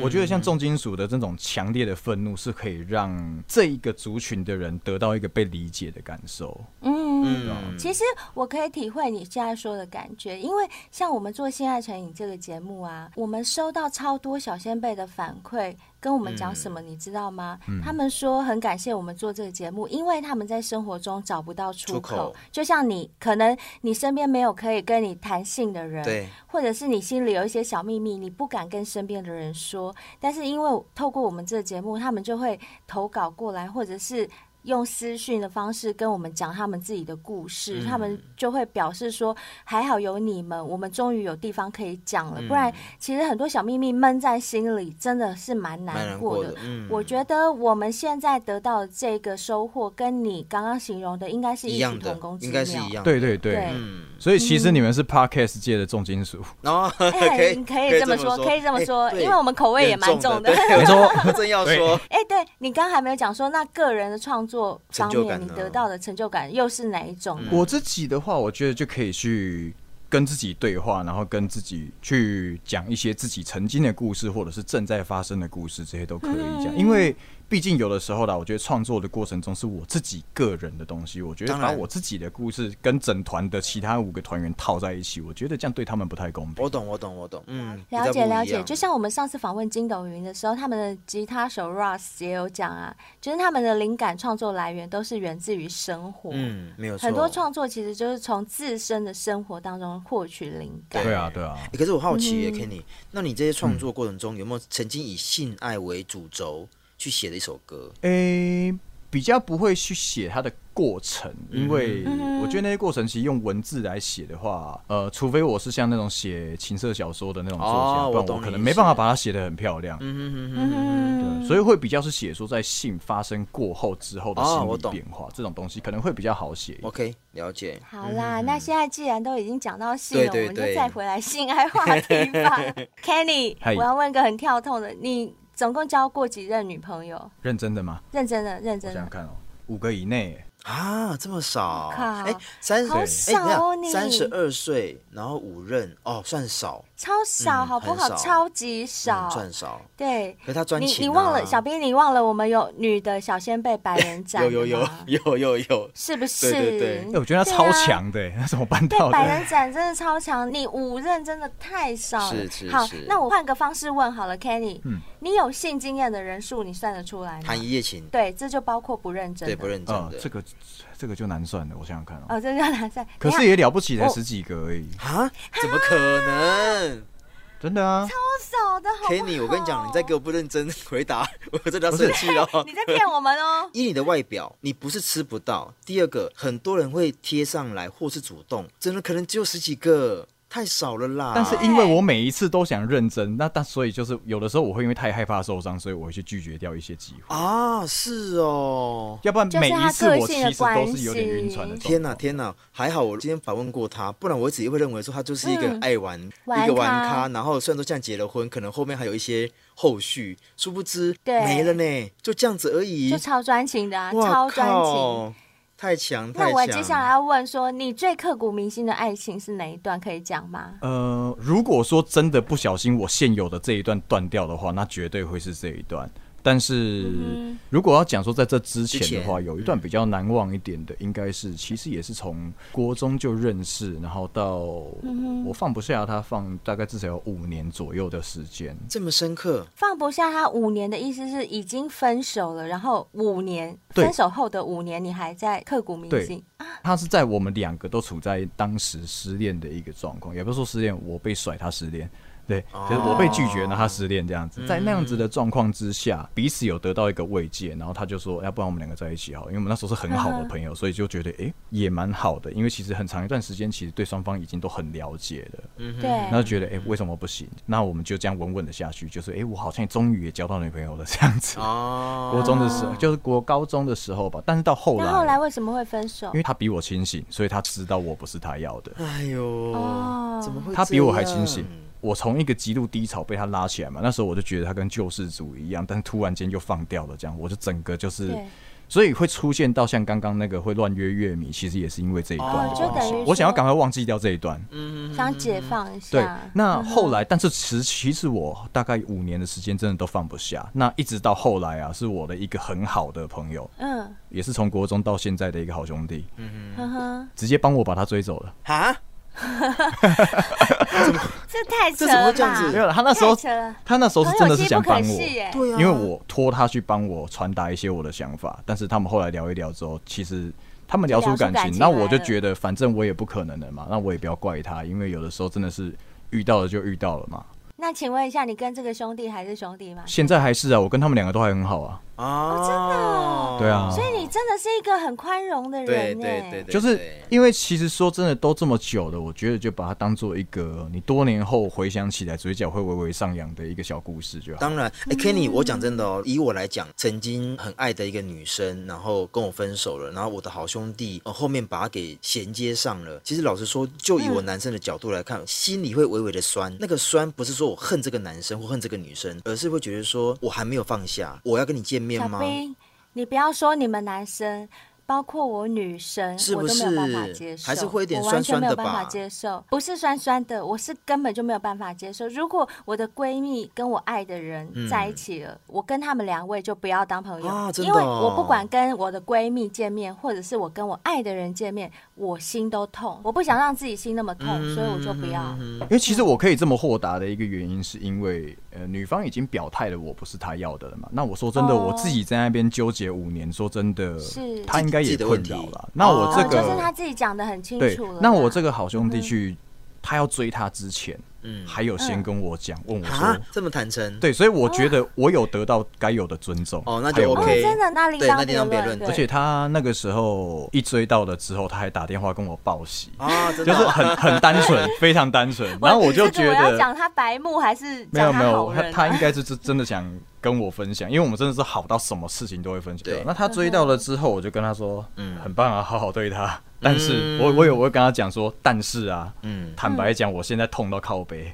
我觉得像重金属的这种强烈的愤怒，是可以让这一个族群的人得到一个被理解的感受。嗯，嗯，其实我可以体会你现在说的感觉，因为像我们做《性爱成瘾》这个节目啊，我们收到超多小仙辈的反馈。跟我们讲什么，你知道吗？嗯、他们说很感谢我们做这个节目，因为他们在生活中找不到出口。出口就像你，可能你身边没有可以跟你谈性的人，对，或者是你心里有一些小秘密，你不敢跟身边的人说。但是因为透过我们这个节目，他们就会投稿过来，或者是用私讯的方式跟我们讲他们自己的故事，嗯、他们就会表示说，还好有你们，我们终于有地方可以讲了。嗯、不然，其实很多小秘密闷在心里，真的是蛮难过的。过的嗯、我觉得我们现在得到的这个收获，跟你刚刚形容的应该是异曲同工之妙，应该是一样。对对对，所以其实你们是 Podcast 界的重金属。哦，哎、可以可以这么说，可以这么说，欸、因为我们口味也蛮重的。没错，我正要说，哎、欸，对你刚刚还没有讲说，那个人的创作方面，你得到的成就感又是哪一种呢？我自己的话，我觉得就可以去跟自己对话，然后跟自己去讲一些自己曾经的故事，或者是正在发生的故事，这些都可以讲，因为。毕竟有的时候啦，我觉得创作的过程中是我自己个人的东西。我觉得把我自己的故事跟整团的其他五个团员套在一起，我觉得这样对他们不太公平。我懂，我懂，我懂。嗯，了解了解。就像我们上次访问筋斗云的时候，他们的吉他手 Ross 也有讲啊，就是他们的灵感创作来源都是源自于生活。嗯，没有错。很多创作其实就是从自身的生活当中获取灵感。对啊，对啊。可是我好奇耶，Kenny，那你这些创作过程中有没有曾经以性爱为主轴？去写的一首歌，诶、欸，比较不会去写它的过程，因为我觉得那些过程其实用文字来写的话，呃，除非我是像那种写情色小说的那种作家，哦、不然我可能没办法把它写得很漂亮。嗯嗯嗯对，所以会比较是写说在性发生过后之后的心理变化，哦、这种东西可能会比较好写。OK，了解。好啦，嗯、那现在既然都已经讲到性了，我们就再回来性爱话题吧。[laughs] Kenny，我要问个很跳痛的，你。总共交过几任女朋友？认真的吗？认真的，认真的。我想想看哦，五个以内。啊，这么少？哎靠，三十，好少哦，你三十二岁，然后五任，哦，算少，超少，好不好？超级少，赚少。对，可是他专情。你你忘了，小兵，你忘了我们有女的小仙贝百人斩，有有有有有有，是不是？对对对，我觉得他超强的，那怎么办到的？百人斩真的超强，你五任真的太少了。是是。好，那我换个方式问好了，Kenny，嗯，你有性经验的人数，你算得出来吗？谈一夜情，对，这就包括不认真，对，不认真的这个。这个就难算了，我想想看哦。哦，这个难算，[laughs] 可是也了不起，才十几个而已啊？怎么可能？[laughs] 真的啊？超少的，好 Kenny，我跟你讲，你再给我不认真回答，我真的要生气了。[laughs] 你在骗我们哦！以你的外表，你不是吃不到。第二个，很多人会贴上来或是主动，真的可能只有十几个。太少了啦！但是因为我每一次都想认真，那但所以就是有的时候我会因为太害怕受伤，所以我会去拒绝掉一些机会啊。是哦，要不然每一次我其实都是有点晕船的。天哪，天哪！还好我今天访问过他，不然我一直会认为说他就是一个爱玩、嗯、一个玩咖。然后虽然说这样结了婚，可能后面还有一些后续，殊不知没了呢，就这样子而已。就超专情的、啊，超专情。太强！太强。那我接下来要问说，你最刻骨铭心的爱情是哪一段？可以讲吗？呃，如果说真的不小心我现有的这一段断掉的话，那绝对会是这一段。但是，如果要讲说在这之前的话，有一段比较难忘一点的，应该是其实也是从国中就认识，然后到我放不下他，放大概至少有五年左右的时间，这么深刻。放不下他五年的意思是已经分手了，然后五年分手后的五年，你还在刻骨铭心。他是在我们两个都处在当时失恋的一个状况，也不是说失恋，我被甩，他失恋。对，就是我被拒绝，然后他失恋这样子，在那样子的状况之下，彼此有得到一个慰藉，然后他就说，要不然我们两个在一起好，因为我们那时候是很好的朋友，所以就觉得哎也蛮好的，因为其实很长一段时间，其实对双方已经都很了解了，对，然后觉得哎为什么不行？那我们就这样稳稳的下去，就是哎我好像终于也交到女朋友了这样子。哦，国中的时候就是国高中的时候吧，但是到后来，那后来为什么会分手？因为他比我清醒，所以他知道我不是他要的。哎呦，哦，怎么会？他比我还清醒。我从一个极度低潮被他拉起来嘛，那时候我就觉得他跟救世主一样，但是突然间就放掉了，这样我就整个就是，所以会出现到像刚刚那个会乱约乐迷，其实也是因为这一段的关系。我想要赶快忘记掉这一段，嗯，想解放一下。对，那后来，但是其实其实我大概五年的时间真的都放不下。那一直到后来啊，是我的一个很好的朋友，嗯，也是从国中到现在的一个好兄弟，嗯哼，直接帮我把他追走了啊。[laughs] 这太扯了吧！没有，他那时候他那时候是真的是想帮我，对啊，因为我托他去帮我传达一些我的想法，但是他们后来聊一聊之后，其实他们聊出感情，那我就觉得反正我也不可能的嘛，那我也不要怪他，因为有的时候真的是遇到了就遇到了嘛。那请问一下，你跟这个兄弟还是兄弟吗？现在还是啊，我跟他们两个都还很好啊。哦，真的，对啊，所以你真的是一个很宽容的人，对对对，就是因为其实说真的，都这么久了，我觉得就把它当做一个你多年后回想起来，嘴角会微微上扬的一个小故事就好。当然，哎，Kenny，我讲真的哦，以我来讲，曾经很爱的一个女生，然后跟我分手了，然后我的好兄弟后面把她给衔接上了。其实老实说，就以我男生的角度来看，心里会微微的酸。那个酸不是说我恨这个男生或恨这个女生，而是会觉得说我还没有放下，我要跟你见面。小兵，你不要说你们男生。包括我女生，是不是我都没有办法接受，还是会有点酸酸的吧？我完全没有办法接受，不是酸酸的，我是根本就没有办法接受。如果我的闺蜜跟我爱的人在一起了，嗯、我跟他们两位就不要当朋友，啊、因为我不管跟我的闺蜜见面，或者是我跟我爱的人见面，我心都痛。我不想让自己心那么痛，嗯、所以我就不要。因为其实我可以这么豁达的一个原因，是因为呃，女方已经表态了，我不是她要的了嘛。那我说真的，哦、我自己在那边纠结五年，说真的，是她应该也困扰了。那我这个、哦、就是他自己讲的很清楚了。那我这个好兄弟去，嗯、他要追她之前。嗯，还有先跟我讲，问我说这么坦诚，对，所以我觉得我有得到该有的尊重。哦，那就 OK，真的，那另当别论。而且他那个时候一追到了之后，他还打电话跟我报喜啊，就是很很单纯，[laughs] 非常单纯。然后我就觉得，讲他白目还是没有没有，他他应该是真真的想跟我分享，因为我们真的是好到什么事情都会分享。对，那他追到了之后，我就跟他说，嗯，很棒啊，好好对他。但是我我有我会跟他讲说，但是啊，嗯，坦白讲，我现在痛到靠背。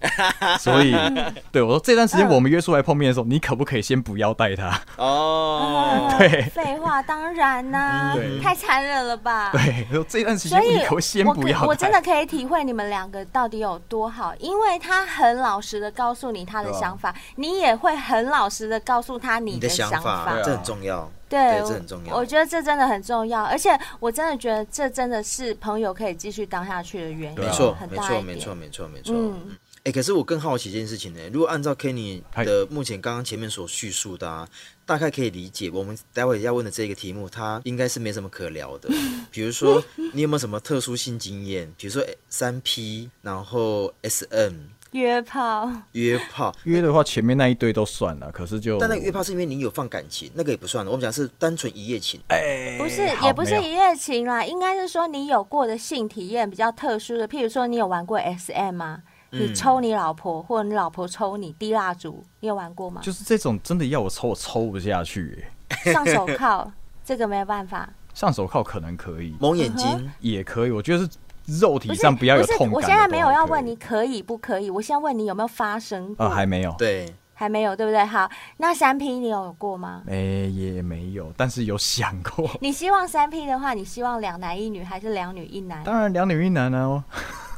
所以，[laughs] 对我说这段时间我们约出来碰面的时候，你可不可以先不要带他？哦，对，废话，当然啦，太残忍了吧？对，说这段时间你可不可以先不要？我真的可以体会你们两个到底有多好，因为他很老实的告诉你他的想法，你也会很老实的告诉他你的想法，这很重要。对，这很重要。我觉得这真的很重要，而且我真的觉得这真的是朋友可以继续当下去的原因。没错，没错，没错，没错，没错。嗯。哎、欸，可是我更好奇一件事情呢。如果按照 Kenny 的目前刚刚前面所叙述的、啊，大概可以理解，我们待会要问的这个题目，它应该是没什么可聊的。比如说，你有没有什么特殊性经验？比如说三 P，然后 SM 约炮，约炮约的话，前面那一堆都算了。可是就但那个约炮是因为你有放感情，那个也不算了。我们讲是单纯一夜情，哎、欸，不是，也不是一夜情啦，应该是说你有过的性体验比较特殊的，譬如说你有玩过 SM 吗？你抽你老婆，或者你老婆抽你，滴蜡烛，你有玩过吗？就是这种真的要我抽，我抽不下去。上手铐，这个没有办法。[laughs] 上手铐可能可以，蒙眼睛也可以。我觉得是肉体上不要有痛感。我现在没有要问你可以不可以，我现在问你有没有发生过？呃，还没有。对，还没有，对不对？好，那三 P 你有过吗？没，也没有，但是有想过。[laughs] 你希望三 P 的话，你希望两男一女还是两女一男？当然两女一男哦。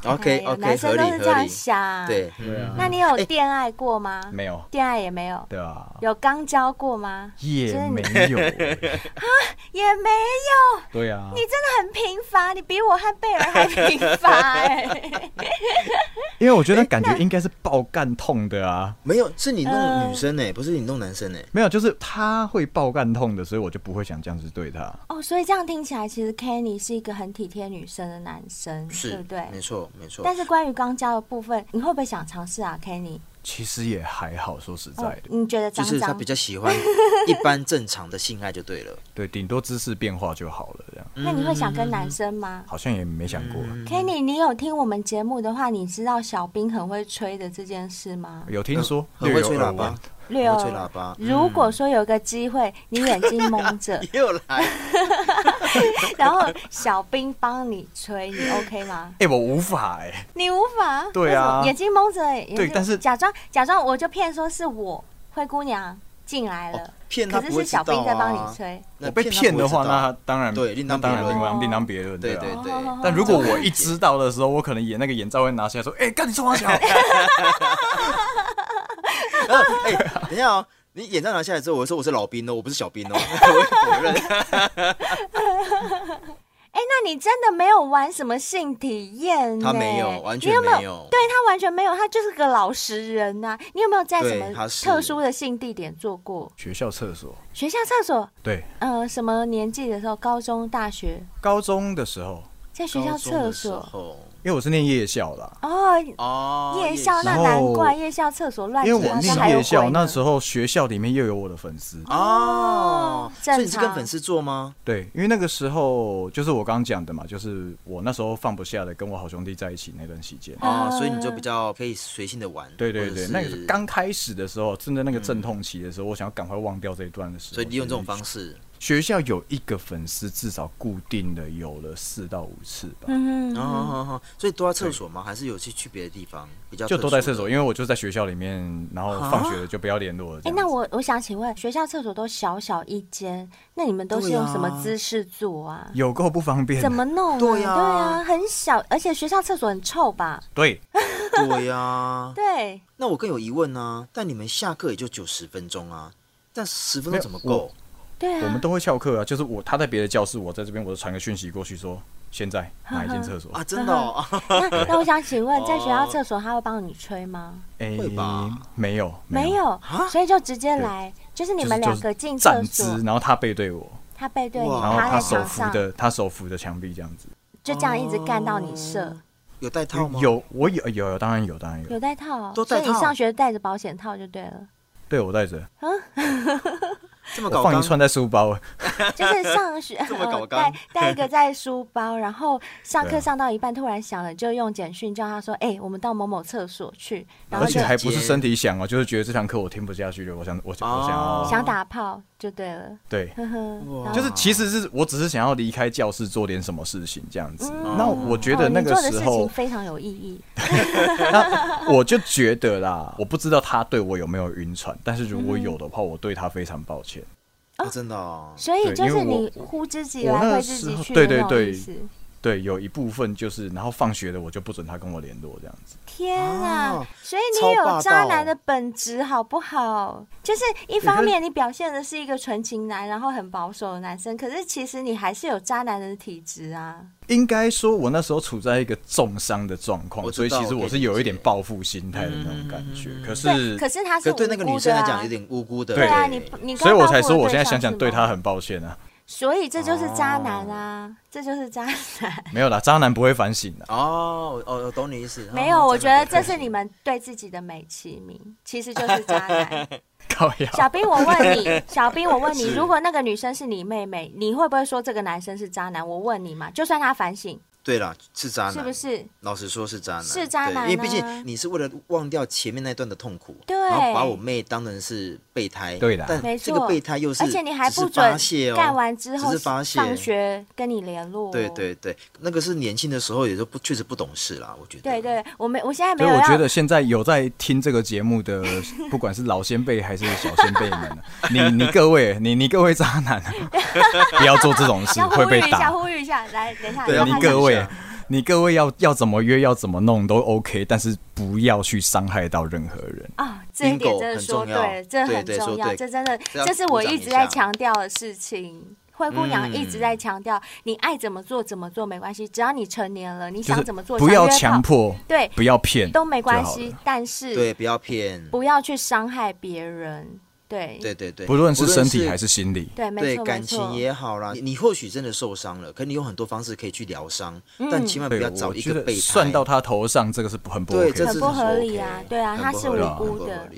OK OK，男生都是这样想。对，那你有恋爱过吗？没有，恋爱也没有。对啊。有刚交过吗？也没有。[laughs] 啊，也没有。对啊。你真的很平凡，你比我和贝尔还平凡 [laughs] 哎。因为我觉得感觉应该是爆干痛的啊。没有，是你弄女生哎，不是你弄男生哎。没有，就是他会爆干痛的，所以我就不会想这样子对他。哦，所以这样听起来，其实 Kenny 是一个很体贴女生的男生，对不对？没错。没错，但是关于肛交的部分，你会不会想尝试啊，Kenny？其实也还好，说实在的，哦、你觉得就是他比较喜欢一般正常的性爱就对了，[laughs] 对，顶多姿势变化就好了这样。那你会想跟男生吗？好像也没想过。嗯、Kenny，你有听我们节目的话，你知道小兵很会吹的这件事吗？有听说，很会吹喇叭。六，吹喇叭。如果说有个机会，你眼睛蒙着，[laughs] 又来，[laughs] 然后小兵帮你吹，你 OK 吗？哎，我无法哎，你无法？对啊，眼睛蒙着，对，但是假装假装，我就骗说是我灰姑娘进来了，骗他，可是是小兵在帮你吹。我被骗的话，那当然对，那当然另当另当别论，对对对。但如果我一知道的时候，我可能演那个眼罩会拿下来说，哎，干你冲三小。[laughs] 哎，等一下哦，你眼罩拿下来之后，我说我是老兵哦，我不是小兵哦，[laughs] 我会否认。哎，那你真的没有玩什么性体验？他没有，完全没有。对，他完全没有，他就是个老实人呐。你有没有在什么特殊的性地点做过？学校厕所。学校厕所。对。呃，什么年纪的时候？高中、大学？高中的时候。在学校厕所。因为我是念夜校的哦哦，夜校那难怪夜校厕所乱，因为我念夜校那时候学校里面又有我的粉丝哦，所以你是跟粉丝做吗？对，因为那个时候就是我刚刚讲的嘛，就是我那时候放不下的跟我好兄弟在一起那段时间啊，所以你就比较可以随性的玩。对对对，那个是刚开始的时候，正在那个阵痛期的时候，我想要赶快忘掉这一段的时候，所以利用这种方式。学校有一个粉丝，至少固定的有了四到五次吧。嗯嗯。哦，所以都在厕所吗？还是有去去别的地方？比较就都在厕所，因为我就在学校里面，然后放学了就不要联络了。哎，那我我想请问，学校厕所都小小一间，那你们都是用什么姿势坐啊？有够不方便。怎么弄？对呀，对呀，很小，而且学校厕所很臭吧？对。对呀。[laughs] 对。那我更有疑问呢？但你们下课也就九十分钟啊，但十分钟怎么够？对啊，我们都会翘课啊，就是我他在别的教室，我在这边，我就传个讯息过去说，现在哪一间厕所啊？真的？哦。[laughs] 那那我想请问，在学校厕所他会帮你吹吗？哎，会吧？没有，没有，所以就直接来，就是你们两个进厕所，然后他背对我，他背对你，然后他手扶的，他手扶的墙壁这样子，就这样一直干到你射。有带套吗？有，我有有有，当然有，当然有，有带套，都带套。所以你上学带着保险套就对了。对，我带着。嗯。[laughs] 这么搞，放一串在书包，[laughs] 就是上学 [laughs] 带带一个在书包，然后上课上到一半突然响了，就用简讯叫他说：“哎，我们到某某厕所去。”而且还不是身体响哦，就是觉得这堂课我听不下去了，我想我我想要想打炮就对了。对，就是其实是我只是想要离开教室做点什么事情这样子。那我觉得那个时候非常有意义。[laughs] 那我就觉得啦，我不知道他对我有没有晕船，但是如果有的话，我对他非常抱歉。哦，真的哦，所以就是你呼自己来会自己去对对对。对，有一部分就是，然后放学了我就不准他跟我联络这样子。天啊！所以你有渣男的本质好不好？就是一方面你表现的是一个纯情男，然后很保守的男生，可是其实你还是有渣男的体质啊。应该说，我那时候处在一个重伤的状况，所以其实我是有一点报复心态的那种感觉。可是，可是他是对那个女生来讲有点无辜的。对啊，你你，所以我才说，我现在想想对他很抱歉啊。所以这就是渣男啊，这就是渣男。[laughs] 没有啦，渣男不会反省的。哦哦，懂你意思。[laughs] 没有，我觉得这是你们对自己的美其名，其实就是渣男。[laughs] 小兵，我问你，小兵，我问你，如果那个女生是你妹妹，你会不会说这个男生是渣男？我问你嘛，就算他反省。对了，是渣男，是不是？老实说，是渣男，是渣男。因为毕竟你是为了忘掉前面那段的痛苦，对，然后把我妹当成是备胎，对的。但这个备胎又是，而且你还不准干完之后放学跟你联络。对对对，那个是年轻的时候，也就不确实不懂事啦。我觉得。对对，我没，我现在没有。所以我觉得现在有在听这个节目的，不管是老先辈还是小先辈们，你你各位，你你各位渣男，[laughs] 不要做这种事，[laughs] 会被打。呼吁一下，来，等一下，对，你各位。你各位要要怎么约，要怎么弄都 OK，但是不要去伤害到任何人啊！这一点真的说对，这很重要，这真的这是我一直在强调的事情。灰姑娘一直在强调，你爱怎么做怎么做没关系，只要你成年了，你想怎么做，不要强迫，对，不要骗，都没关系。但是对，不要骗，不要去伤害别人。对对对对，不论是身体还是心理，对，对感情也好啦。你或许真的受伤了，可你有很多方式可以去疗伤，但千万不要找一个备胎算到他头上，这个是很不对，很不合理啊！对啊，他是无辜的。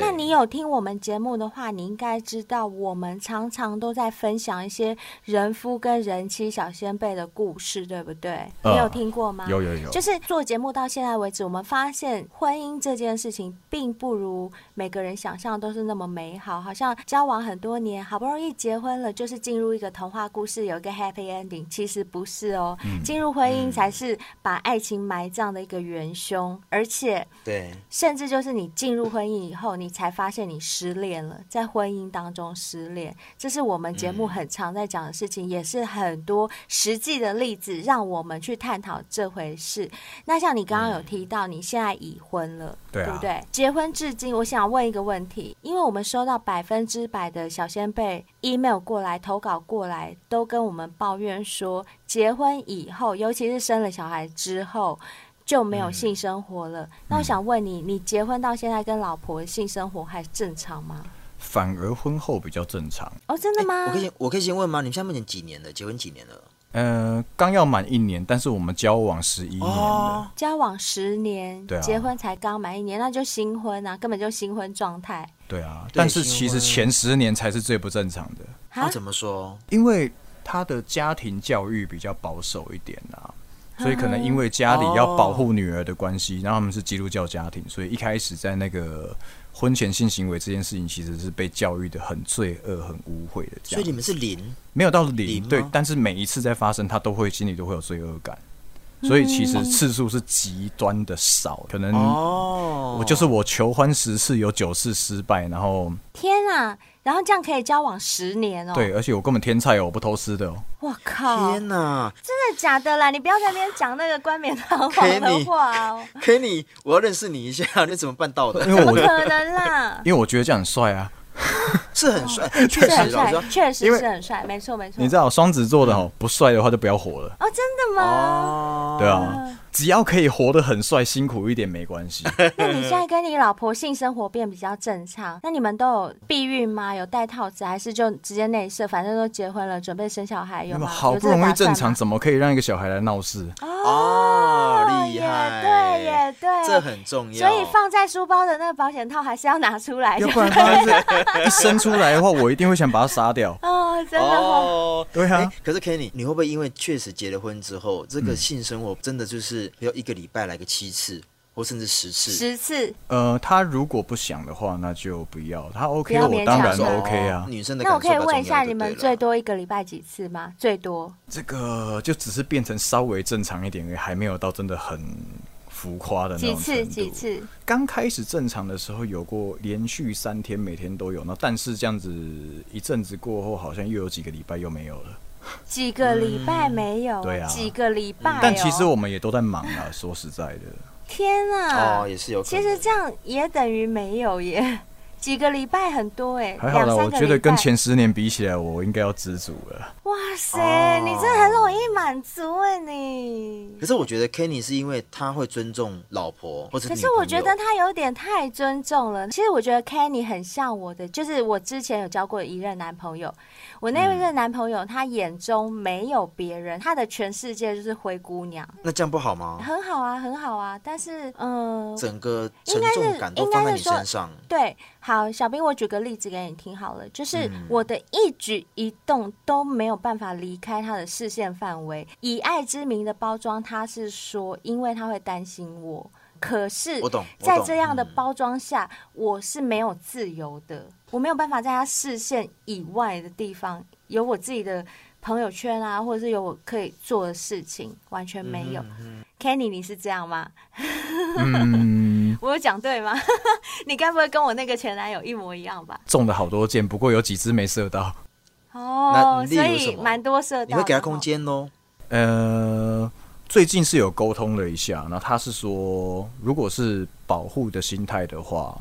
那你有听我们节目的话，你应该知道，我们常常都在分享一些人夫跟人妻小先辈的故事，对不对？你有听过吗？有有有。就是做节目到现在为止，我们发现婚姻这件事情并不如每个人想象都是那么美好，好像交往很多年，好不容易结婚了，就是进入一个童话故事，有一个 happy ending。其实不是哦，进入婚姻才是把爱情埋葬的一个元凶，而且对，甚至就是你进入婚姻以后。你才发现你失恋了，在婚姻当中失恋，这是我们节目很常在讲的事情，嗯、也是很多实际的例子，让我们去探讨这回事。那像你刚刚有提到，你现在已婚了，嗯、对不对？结婚至今，我想问一个问题，因为我们收到百分之百的小先辈 email 过来投稿过来，都跟我们抱怨说，结婚以后，尤其是生了小孩之后。就没有性生活了。嗯、那我想问你，你结婚到现在跟老婆性生活还正常吗？反而婚后比较正常。哦，真的吗？欸、我可以我可以先问吗？你们现在目前几年了？结婚几年了？呃，刚要满一年，但是我们交往十一年了，哦交往十年，对啊结婚才刚满一年，那就新婚啊，根本就新婚状态。对啊，对但是其实前十年才是最不正常的，他怎么说？因为他的家庭教育比较保守一点啊，所以可能因为家里要保护女儿的关系，然后他们是基督教家庭，所以一开始在那个婚前性行为这件事情，其实是被教育的很罪恶、很污秽的。所以你们是零，没有到零零对，但是每一次在发生，他都会心里都会有罪恶感，所以其实次数是极端的少，可能哦，我就是我求婚十次有九次失败，然后天啊！然后这样可以交往十年哦。对，而且我根本天菜哦，我不偷吃的哦。我靠！天哪真的假的啦？你不要在那边讲那个冠冕堂皇的话哦。[laughs] Kenny，我要认识你一下，你怎么办到的？因为我怎么可能啦？因为我觉得这样很帅啊。是很帅，确实很帅，确实是很帅，没错没错。你知道双子座的哦，不帅的话就不要活了。哦，真的吗？哦，对啊，只要可以活得很帅，辛苦一点没关系。[laughs] 那你现在跟你老婆性生活变比较正常，那你们都有避孕吗？有戴套子，还是就直接内射？反正都结婚了，准备生小孩，有吗？那么好不容易正常，怎么可以让一个小孩来闹事？哦，厉害，对，也对，这很重要。所以放在书包的那个保险套还是要拿出来，要不然他是 [laughs] 一生出来的话，我一定会想把他杀掉。哦，真的哦。哦，对啊欸可是 Kenny，你会不会因为确实结了婚之后，这个性生活真的就是要一个礼拜来个七次，或甚至十次？十次。呃，他如果不想的话，那就不要。他 OK，我当然 OK 啊哦。女生的那我可以问一下，你们最多一个礼拜几次吗？最多这个就只是变成稍微正常一点而已，还没有到真的很浮夸的那种几次？几次？刚开始正常的时候有过连续三天，每天都有。那但是这样子一阵子过后，好像又有几个礼拜又没有了。[laughs] 几个礼拜没有？对啊几个礼拜哦。但其实我们也都在忙啊，[laughs] 说实在的。天啊！哦，也是有。其实这样也等于没有耶，[laughs] 几个礼拜很多哎，还好啦，两三个我觉得跟前十年比起来，我应该要知足了。哇塞，哦你真的很容易满足哎你可。是我觉得 Kenny 是因为他会尊重老婆或者可是我觉得他有点太尊重了。其实我觉得 Kenny 很像我的，就是我之前有交过一任男朋友。我那任男朋友他眼中没有别人，他的全世界就是灰姑娘。那这样不好吗？很好啊，很好啊。但是，嗯、整个沉重感都放在你身上。对，好，小兵，我举个例子给你听好了，就是嗯我的一举一动都没有办法离开他的视线范围。以爱之名的包装，他是说，因为他会担心我。可是在这样的嗯包装下，我是没有自由的，我没有办法在他视线以外的地方有我自己的朋友圈啊，或者是有我可以做的事情，完全没有。Kenny，你是这样吗？嗯，[laughs] 我有讲对吗？[laughs] 你该不会跟我那个前男友一模一样吧？中了好多箭，不过有几只没射到。哦，所以蛮多射到的你会给他空哦。间喽？呃，最近是有沟通了一下，那他是说，如果是保护的心态的话，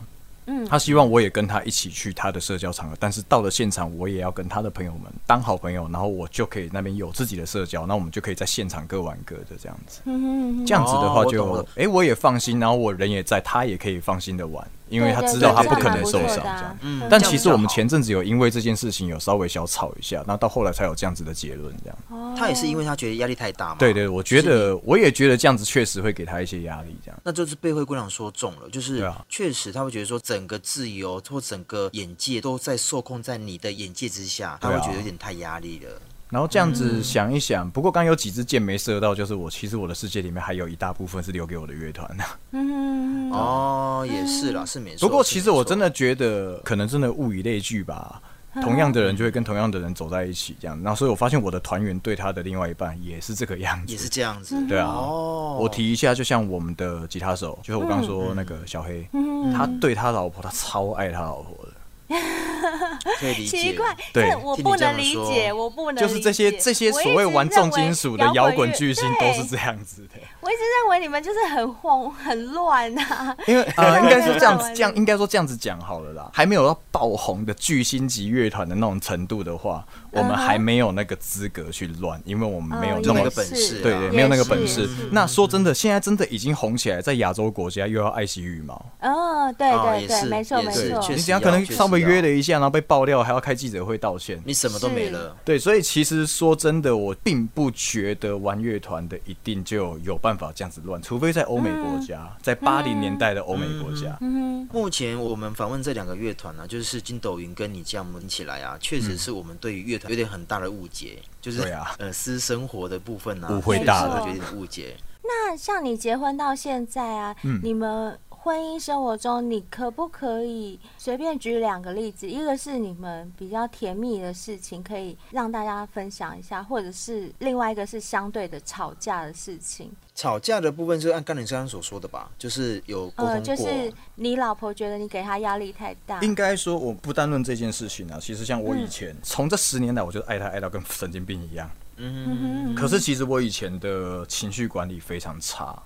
嗯。他希望我也跟他一起去他的社交场合，但是到了现场，我也要跟他的朋友们当好朋友，然后我就可以那边有自己的社交，那我们就可以在现场各玩各的这样子。嗯这样子的话就，哎、懂我也放心，然后我人也在，他也可以放心的玩，因为他知道他不可能受伤。嗯但其实我们前阵子有因为这件事情有稍微小吵一下，那到后来才有这样子的结论，这样。哦他也是因为他觉得压力太大嘛。对对，我觉得我也觉得这样子确实会给他一些压力，这样。那就是被灰姑娘说中了，就是确实他会觉得说整个自由或整个眼界都在受控在你的眼界之下，他会觉得有点太压力了。然后这样子想一想，不过刚有几支箭没射到，就是我其实我的世界里面还有一大部分是留给我的乐团的。嗯，哦，也是啦，是没错。不过其实我真的的觉得，可能真的物以类聚吧。同样的人就会跟同样的人走在一起，这样。然后所以我发现我的团员对他的另外一半也是这个样子，也是这样子。对啊。哦，我提一下，就像我们的吉他手，就是我刚刚说那个小黑，嗯他对他老婆，他超爱他老婆的。[laughs] 奇怪，对我不能理解，我不能就是这些这些所谓玩重金属的摇滚巨星都是这样子的。我一直认为你们就是很慌很乱啊。因为呃，[laughs] 应该说这样子，这样应该说这样子讲好了啦。还没有到爆红的巨星级乐团的那种程度的话，我们还没有那个资格去乱，因为我们没有哦那个本事啊对对，没有那个本事。那说真的，现在真的已经红起来，在亚洲国家又要爱惜羽毛。哦，对对对，没错没错。你只要可能稍微约了一下。下，然后被爆料，还要开记者会道歉，你什么都没了。对，所以其实说真的，我并不觉得玩乐团的一定就有办法这样子乱，除非在欧美国家，嗯、在八零年代的欧美国家。嗯，目前我们访问这两个乐团呢，就是筋斗云跟你这样闻起来啊，确实是我们对于乐团有点很大的误解，就是对啊，呃，私生活的部分呢、啊，误会大了，有点误解。那像你结婚到现在啊，嗯、你们。婚姻生活中，你可不可以随便举两个例子？一个是你们比较甜蜜的事情，可以让大家分享一下；或者是另外一个是相对的吵架的事情。吵架的部分是按刚才刚刚所说的吧，就是有沟通过。呃，就是你老婆觉得你给她压力太大。应该说，我不单论这件事情啊，其实像我以前从、嗯、这十年来，我就爱她爱到跟神经病一样。嗯。可是其实我以前的情绪管理非常差。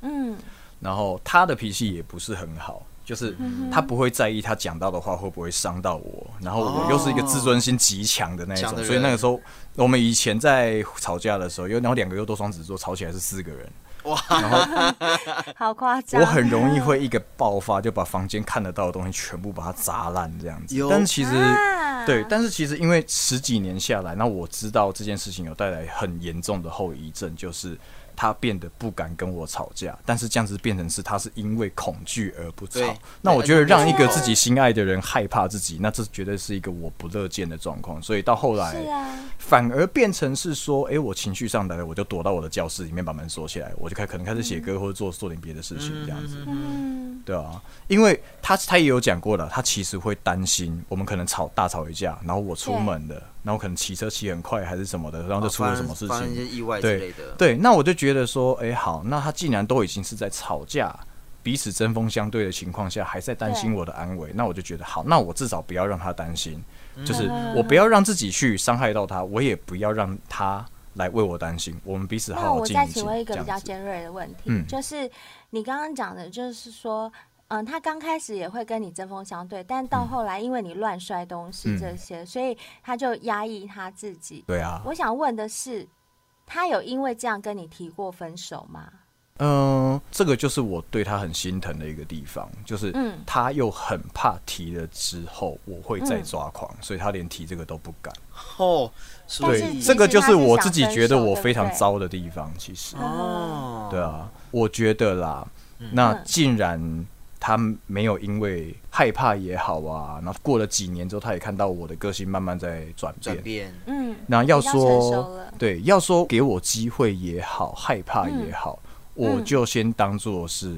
嗯。然后他的脾气也不是很好，就是他不会在意他讲到的话会不会伤到我。然后我又是一个自尊心极强的那一种，所以那个时候我们以前在吵架的时候，又然后两个又都双子座，吵起来是四个人。哇，然后 [laughs] 好夸张！我很容易会一个爆发，就把房间看得到的东西全部把它砸烂这样子。但其实对，但是其实因为十几年下来，那我知道这件事情有带来很严重的后遗症，就是。他变得不敢跟我吵架，但是这样子变成是他是因为恐惧而不吵。那我觉得让一个自己心爱的人害怕自己，那这绝对是一个我不乐见的状况。所以到后来，反而变成是说，哎、欸，我情绪上来了，我就躲到我的教室里面，把门锁起来，我就开可能开始写歌或者做做点别的事情，这样子。对啊，因为他他也有讲过了，他其实会担心我们可能吵大吵一架，然后我出门了。然后可能骑车骑很快还是什么的，然后就出了什么事情，哦、发生一些意外之类的。对，对，那我就觉得说，哎，好，那他既然都已经是在吵架，彼此针锋相对的情况下，还在担心我的安危，那我就觉得好，那我至少不要让他担心，就是我不要让自己去伤害到他，我也不要让他来为我担心，我们彼此好好。那我再请问一个比较尖锐的问题，嗯、就是你刚刚讲的，就是说。嗯，他刚开始也会跟你针锋相对，但到后来因为你乱摔东西这些，嗯、所以他就压抑他自己。对啊，我想问的是，他有因为这样跟你提过分手吗？嗯，这个就是我对他很心疼的一个地方，就是他又很怕提了之后我会再抓狂，嗯、所以他连提这个都不敢。哦，对，这个就是我自己觉得我非常糟的地方。其实，哦，对啊，我觉得啦，那竟然。他没有因为害怕也好啊，然后过了几年之后，他也看到我的个性慢慢在转变。转变，嗯，那要说对，要说给我机会也好，害怕也好，嗯、我就先当做是。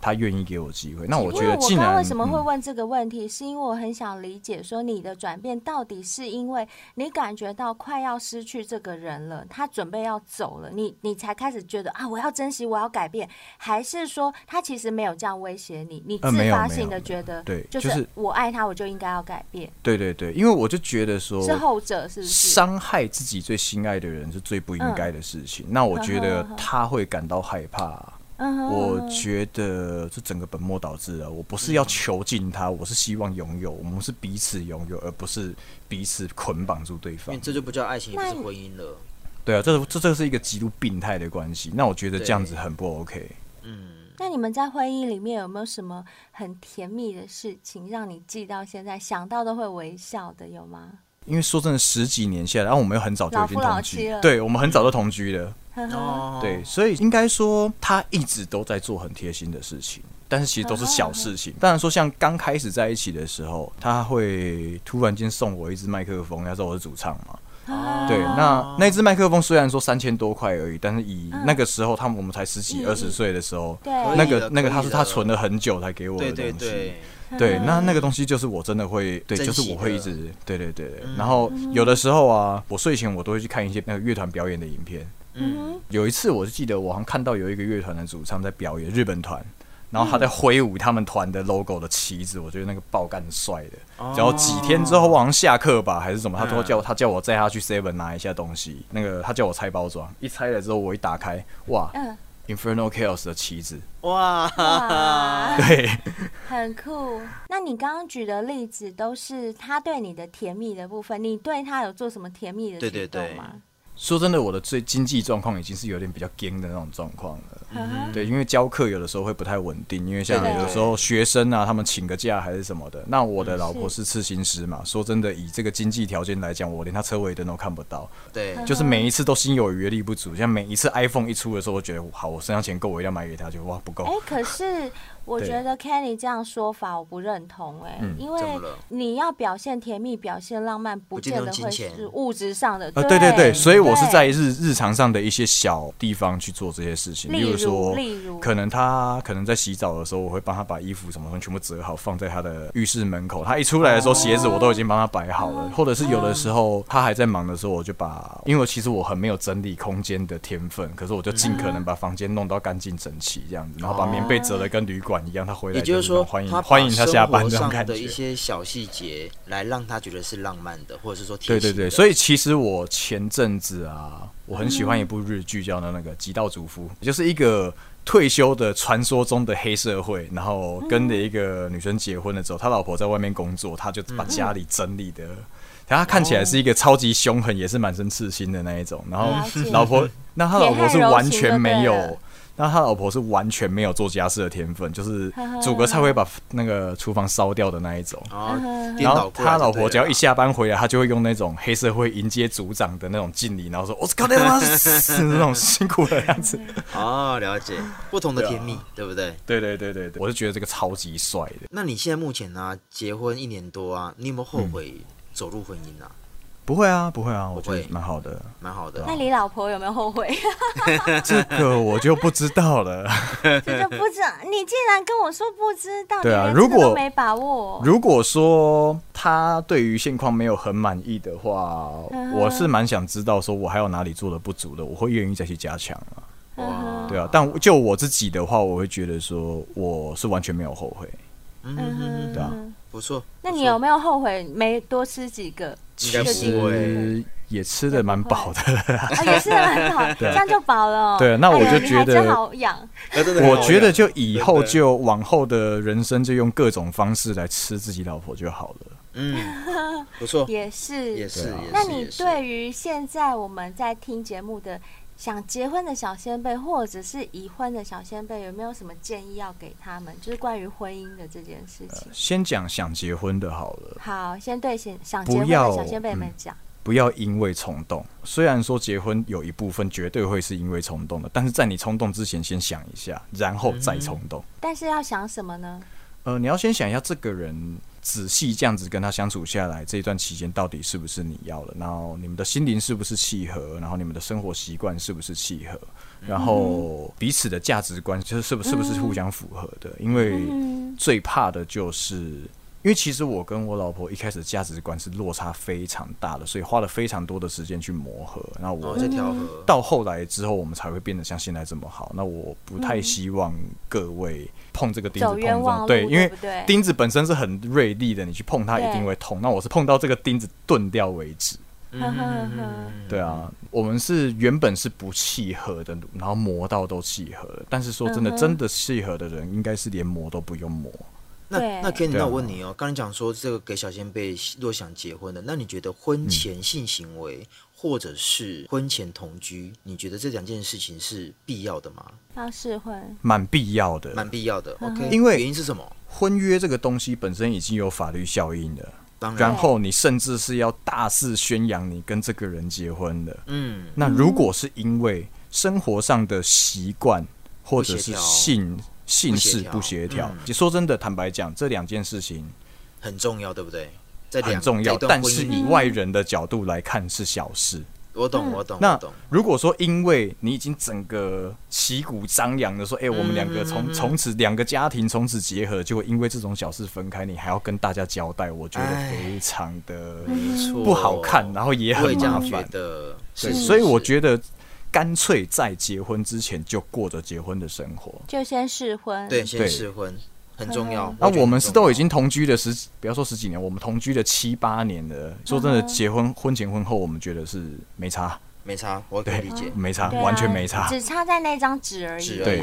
他愿意给我机会，那我觉得，既然我刚刚为什么会问这个问题，嗯、是因为我很想理解，说你的转变到底是因为你感觉到快要失去这个人了，他准备要走了，你你才开始觉得啊，我要珍惜，我要改变，还是说他其实没有这样威胁你，你自发性的觉得，对，就是我爱他，我就应该要改变。对对对，因为我就觉得说，是后者，是不是？伤害自己最心爱的人是最不应该的事情。嗯、那我觉得他会感到害怕。我觉得这整个本末倒置了。我不是要囚禁他，我是希望拥有，我们是彼此拥有，而不是彼此捆绑住对方。这就不叫爱情，也不是婚姻了。对啊，这这这是一个极度病态的关系。那我觉得这样子很不 OK。嗯，那你们在婚姻里面有没有什么很甜蜜的事情，让你记到现在，想到都会微笑的，有吗？因为说真的，十几年下来，然后我们又很早就已经同居了，对，我们很早就同居了。哦，对，所以应该说他一直都在做很贴心的事情，但是其实都是小事情。当然说，像刚开始在一起的时候，他会突然间送我一支麦克风，他说我是主唱嘛。对，那那支麦克风虽然说三千多块而已，但是以那个时候他们我们才十几二十岁的时候，那个那个他是他存了很久才给我的东西。对，那那个东西就是我真的会，对，就是我会一直，对对对。对。然后有的时候啊，我睡前我都会去看一些那个乐团表演的影片。嗯，有一次我就记得我好像看到有一个乐团的主唱在表演日本团，然后他在挥舞他们团的 logo 的旗子，我觉得那个爆干帅的。然后几天之后，我好像下课吧还是什么，他说叫他叫我载他去 Seven 拿一下东西。那个他叫我拆包装，一拆了之后我一打开，哇！Infernal Chaos 的旗子，哇，哇对，很酷。那你刚刚举的例子都是他对你的甜蜜的部分，你对他有做什么甜蜜的举动吗？对对对说真的，我的最经济状况已经是有点比较紧的那种状况了。嗯、对，因为教课有的时候会不太稳定，因为像有的时候学生啊，他们请个假还是什么的。那我的老婆是刺青师嘛，说真的，以这个经济条件来讲，我连他车尾灯都看不到。对，就是每一次都心有余力不足。像每一次 iPhone 一出的时候，我觉得好，我身上钱够，我一定要买给他，就哇不够。哎、欸，可是。我觉得 Kenny 这样说法我不认同哎、欸，嗯、因为你要表现甜蜜、表现浪漫，不见得会是物质上的。呃，对对对，所以我是在日日常上的一些小地方去做这些事情，例如说，例如可能他可能在洗澡的时候，我会帮他把衣服什么全部折好，放在他的浴室门口。他一出来的时候，鞋子我都已经帮他摆好了。或者是有的时候他还在忙的时候，我就把，因为其实我很没有整理空间的天分，可是我就尽可能把房间弄到干净整齐这样子，然后把棉被折得跟旅馆一样。他回来。也就是说，欢迎欢迎他下班这种感觉。的一些小细节，来让他觉得是浪漫的，或者是说对对对。所以其实我前阵子啊，我很喜欢一部日剧，叫那那个《极道主夫》，就是一个退休的传说中的黑社会，然后跟着一个女生结婚了之后，他老婆在外面工作，他就把家里整理的，他看起来是一个超级凶狠，也是满身刺青的那一种。然后老婆，那他老婆是完全没有。那他老婆是完全没有做家事的天分，就是 [laughs] 煮个菜会把那个厨房烧掉的那一种。[laughs] 然后他老婆只要一下班回来，他就会用那种黑社会迎接组长的那种敬礼，然后说：“ [laughs] 我是靠他妈是那种辛苦的样子。”哦，了解，不同的甜蜜，对不对？对对对对对，我是觉得这个超级帅的。那你现在目前呢？结婚一年多啊，你有没有后悔走入婚姻啊？不会啊，不会啊，我觉得蛮好的，蛮好的。那你老婆有没有后悔？这个我就不知道了。[laughs] 这就不知道，你既然跟我说不知道，对啊，如果没把握，如果说他对于现况没有很满意的话，我是蛮想知道，说我还有哪里做的不足的，我会愿意再去加强啊。哇，对啊，但就我自己的话，我会觉得说我是完全没有后悔。嗯哼，对啊，不错。那你有没有后悔没多吃几个？其实也吃的蛮饱的，[laughs] 也吃的蛮饱，[laughs] 这样就饱了。对，那我就觉得，好养。我觉得就以后就往后的人生就用各种方式来吃自己老婆就好了。嗯，[laughs] 不错，也是，也是。那你对于现在我们在听节目的？想结婚的小先辈，或者是已婚的小先辈，有没有什么建议要给他们？就是关于婚姻的这件事情。呃、先讲想结婚的好了。好，先对想想结婚的小先辈们讲、嗯，不要因为冲动。虽然说结婚有一部分绝对会是因为冲动的，但是在你冲动之前，先想一下，然后再冲动、嗯。但是要想什么呢？呃，你要先想一下这个人。仔细这样子跟他相处下来，这一段期间到底是不是你要的？然后你们的心灵是不是契合？然后你们的生活习惯是不是契合？然后彼此的价值观就是是不是不是互相符合的？因为最怕的就是。因为其实我跟我老婆一开始价值观是落差非常大的，所以花了非常多的时间去磨合。然后我在调和，到后来之后，我们才会变得像现在这么好。那我不太希望各位碰这个钉子碰撞，对，因为钉子本身是很锐利的，你去碰它一定会痛。那我是碰到这个钉子钝掉为止。[laughs] 对啊，我们是原本是不契合的，然后磨到都契合了。但是说真的，真的契合的人，应该是连磨都不用磨。那那 Kenny，那我问你哦，刚才讲说这个给小先辈若想结婚的，那你觉得婚前性行为或者是婚前同居，你觉得这两件事情是必要的吗？要是会，蛮必要的，蛮必要的。OK，因为原因是什么？婚约这个东西本身已经有法律效应的，然后你甚至是要大肆宣扬你跟这个人结婚的。嗯，那如果是因为生活上的习惯或者是性。性事不协调，嗯、说真的，坦白讲，这两件事情很重要，对不对？很重要，但是以外人的角度来看是小事。我懂，我懂。那如果说因为你已经整个旗鼓张扬的说，哎、欸，我们两个从从此两个家庭从此结合，就会因为这种小事分开，你还要跟大家交代，我觉得非常的不好看，然后也很麻烦的。对，所以我觉得。干脆在结婚之前就过着结婚的生活，就先试婚。对，先试婚很重要。那我们是都已经同居了十，不要说十几年，我们同居了七八年了。说真的，结婚婚前婚后，我们觉得是没差，没差，我可以理解，没差，完全没差，只差在那张纸而已。对。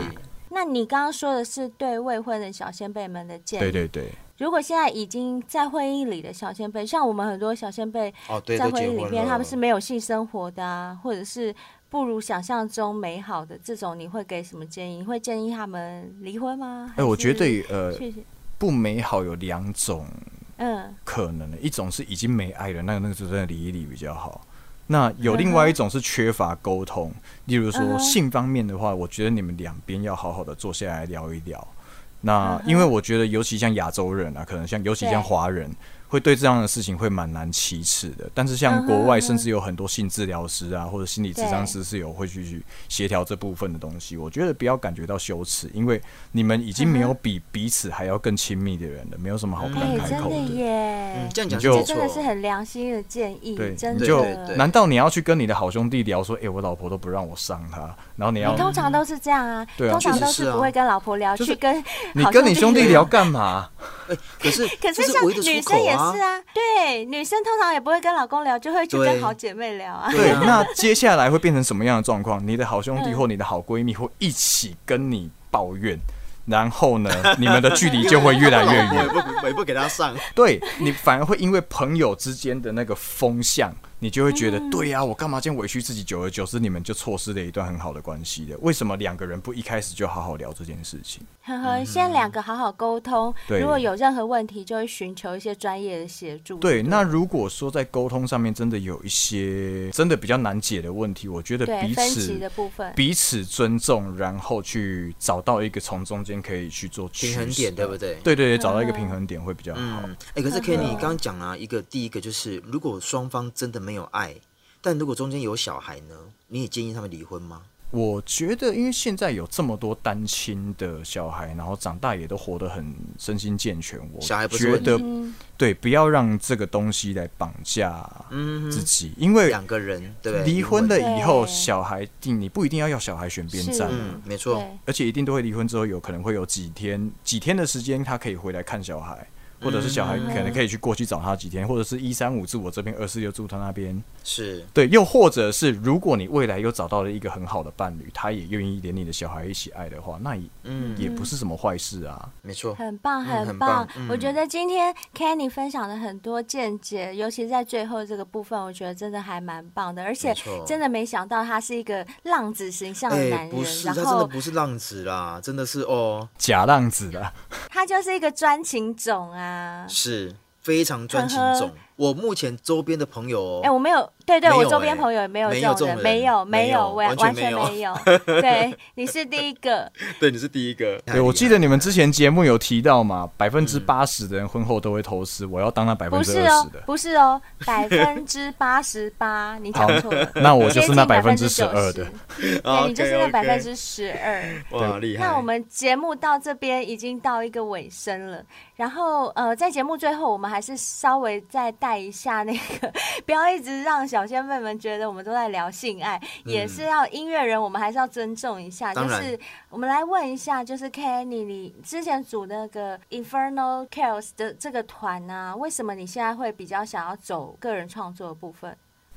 那你刚刚说的是对未婚的小先辈们的建议，对对对。如果现在已经在婚姻里的小先辈，像我们很多小先辈在婚姻里面他们是没有性生活的啊，或者是不如想象中美好的这种，你会给什么建议？你会建议他们离婚吗？哎、欸，我觉得呃，不美好有两种，嗯，可能的，一种是已经没爱了，那个那个就真的离一离比较好。那有另外一种是缺乏沟通，例如说性方面的话，我觉得你们两边要好好的坐下来聊一聊。那因为我觉得，尤其像亚洲人啊，可能像尤其像华人。会对这样的事情会蛮难启齿的，但是像国外甚至有很多性治疗师啊，或者心理咨商师是有会去去协调这部分的东西。我觉得不要感觉到羞耻，因为你们已经没有比彼此还要更亲密的人了，没有什么好不敢开口的。真的耶，嗯、这样讲就真的是很良心的建议。对，真的。就难道你要去跟你的好兄弟聊说，哎、欸，我老婆都不让我上他，然后你要你通常都是这样啊，对啊，通常都是不会跟老婆聊，去跟你跟你兄弟聊干嘛？欸、[laughs] 可是可是像女生也是啊，对，女生通常也不会跟老公聊，就会去跟好姐妹聊啊。对，[laughs] 那接下来会变成什么样的状况？你的好兄弟或你的好闺蜜会一起跟你抱怨，然后呢，你们的距离就会越来越远。[laughs] 我也不给他上，对，你反而会因为朋友之间的那个风向。你就会觉得，对呀、啊，我干嘛这样委屈自己？久而久之，你们就错失了一段很好的关系的。为什么两个人不一开始就好好聊这件事情？呵呵，先两个好好沟通。对，如果有任何问题，就会寻求一些专业的协助。对，那如果说在沟通上面真的有一些真的比较难解的问题，我觉得彼此的部分，彼此尊重，然后去找到一个从中间可以去做平衡点，对不对？对对对，找到一个平衡点会比较好。哎、嗯欸，可是 Kenny 你刚刚讲了一个，第一个就是如果双方真的没有。有爱，但如果中间有小孩呢？你也建议他们离婚吗？我觉得，因为现在有这么多单亲的小孩，然后长大也都活得很身心健全，我觉得对，不要让这个东西来绑架自己，因为两个人对离婚了以后，小孩定你不一定要要小孩选边站，嗯，没错，而且一定都会离婚之后，有可能会有几天几天的时间，他可以回来看小孩。或者是小孩可能可以去过去找他几天，或者是一三五住我这边，二四六住他那边，是对。又或者是如果你未来又找到了一个很好的伴侣，他也愿意连你的小孩一起爱的话，那也嗯也不是什么坏事啊。没错，很棒很棒。我觉得今天 Kenny 分享的很多见解，尤其在最后这个部分，我觉得真的还蛮棒的。而且真的没想到他是一个浪子形象的男人，不是，然后他真的不是浪子啦，真的是哦假浪子啦。[laughs] 他就是一个专情种啊。是非常专情种。我目前周边的朋友、哦，哎、欸，我没有，对对，我周边朋友也没有这种人，没有，没有，完完全没有。[laughs] 对，你是第一个，[laughs] 对，你是第一个。对，我记得你们之前节目有提到嘛，百分之八十的人婚后都会偷吃，我要当那百分之二十的，不是哦，百分之八十八，你讲错了，那我就是那百分之十二的，对，你就是那 [laughs] 百分之十二，哇，厉害。那我们节目到这边已经到一个尾声了，然后呃，在节目最后，我们还是稍微再。带一下那个，[laughs] 不要一直让小仙妹们觉得我们都在聊性爱，嗯、也是要音乐人，我们还是要尊重一下。就是我们来问一下，就是 Kenny，你之前组那个 Infernal Chaos 的这个团啊，为什么你现在会比较想要走个人创作的部分？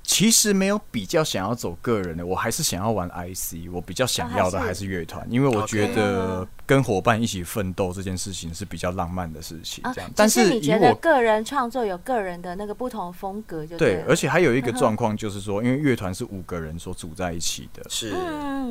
其实没有比较想要走个人的，我还是想要玩 IC。我比较想要的还是乐团，因为我觉得跟伙伴一起奋斗这件事情是比较浪漫的事情。这样，但是你觉得个人创作有个人的那个不同风格就对，对。而且还有一个状况就是说，因为乐团是五个人所组在一起的，是，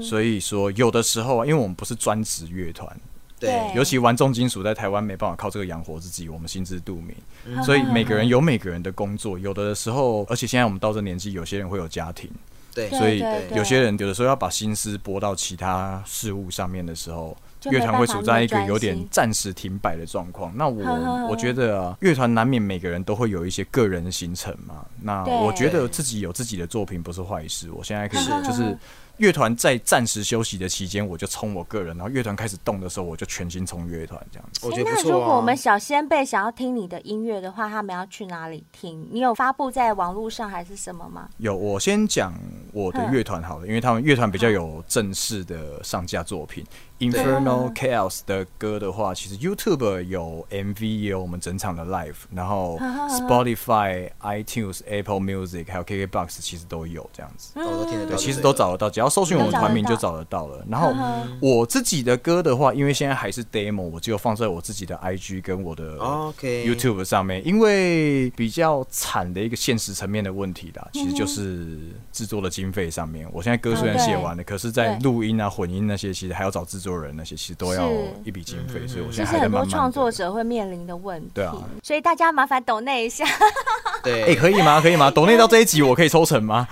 所以说有的时候啊，因为我们不是专职乐团。对，尤其玩重金属在台湾没办法靠这个养活自己，我们心知肚明。嗯、所以每个人有每个人的工作，有的时候，而且现在我们到这年纪，有些人会有家庭，对，所以有些人有的时候要把心思拨到其他事物上面的时候，乐团会处在一个有点暂时停摆的状况。那我我觉得啊，乐团难免每个人都会有一些个人的行程嘛。那我觉得自己有自己的作品不是坏事。我现在可以就是。乐团在暂时休息的期间，我就冲我个人；然后乐团开始动的时候，我就全心冲乐团这样子。我觉得不错啊。那如果我们小先辈想要听你的音乐的话，他们要去哪里听？你有发布在网络上还是什么吗？有，我先讲我的乐团好了，因为他们乐团比较有正式的上架作品。Infernal Chaos 的歌的话，其实 YouTube 有 MV，也有我们整场的 Live，然后 Spotify、iTunes、Apple Music 还有 KKBox 其实都有这样子。对，其实都找得到，只要搜寻我们团名就找得到了。然后我自己的歌的话，因为现在还是 Demo，我只有放在我自己的 IG 跟我的 YouTube 上面。因为比较惨的一个现实层面的问题啦，其实就是制作的经费上面。我现在歌虽然写完了，可是在录音啊、混音那些，其实还要找制作。做人那些其实都要一笔经费，所以我现在还在慢慢。其实很多创作者会面临的问题，对啊，所以大家麻烦抖内一下。[laughs] 对，哎，可以吗？可以吗？[laughs] 抖内到这一集我可以抽成吗？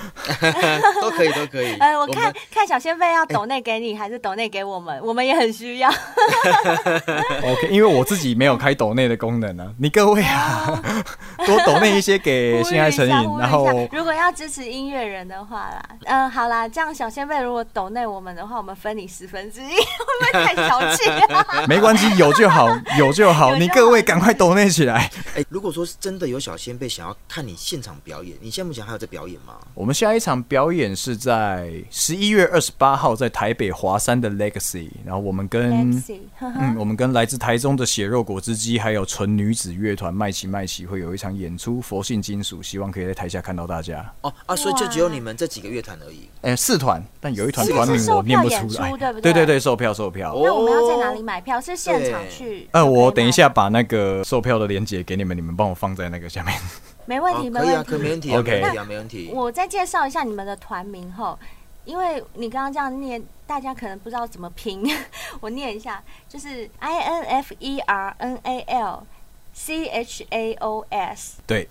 都可以，都可以。[laughs] 呃，我看看小仙贝要抖内给你，还是抖内给我们？我们也很需要。OK，因为我自己没有开抖内的功能呢。你各位啊，多抖内一些给性爱成瘾，然后如果要支持音乐人的话啦，嗯，好啦，这样小仙贝如果抖内我们的话，我们分你十分之一。会不会太小气啊？[laughs] 没关系，有就好，有就好。你各位赶快抖内起来。哎，如果说是真的有小仙贝想要看你现场表演，你现在目前还有在表演吗？我们下一场表演是在十一月二十八号，在台北华山的 Legacy。然后我们跟嗯，我们跟来自台中的血肉果汁机，还有纯女子乐团麦奇麦奇会有一场演出，佛性金属，希望可以在台下看到大家。哦啊，所以就只有你们这几个乐团而已。哎，四团，但有一团团名我念不出来，对不对？对对对，售票。售票，那我们要在哪里买票？是现场去？呃，我等一下把那个售票的链接给你们，你们帮我放在那个下面。没问题，没问题，可以啊，可没问题，OK，没问题。我再介绍一下你们的团名后，因为你刚刚这样念，大家可能不知道怎么拼，[laughs] 我念一下，就是 I N F E R N A L C H A O S。对。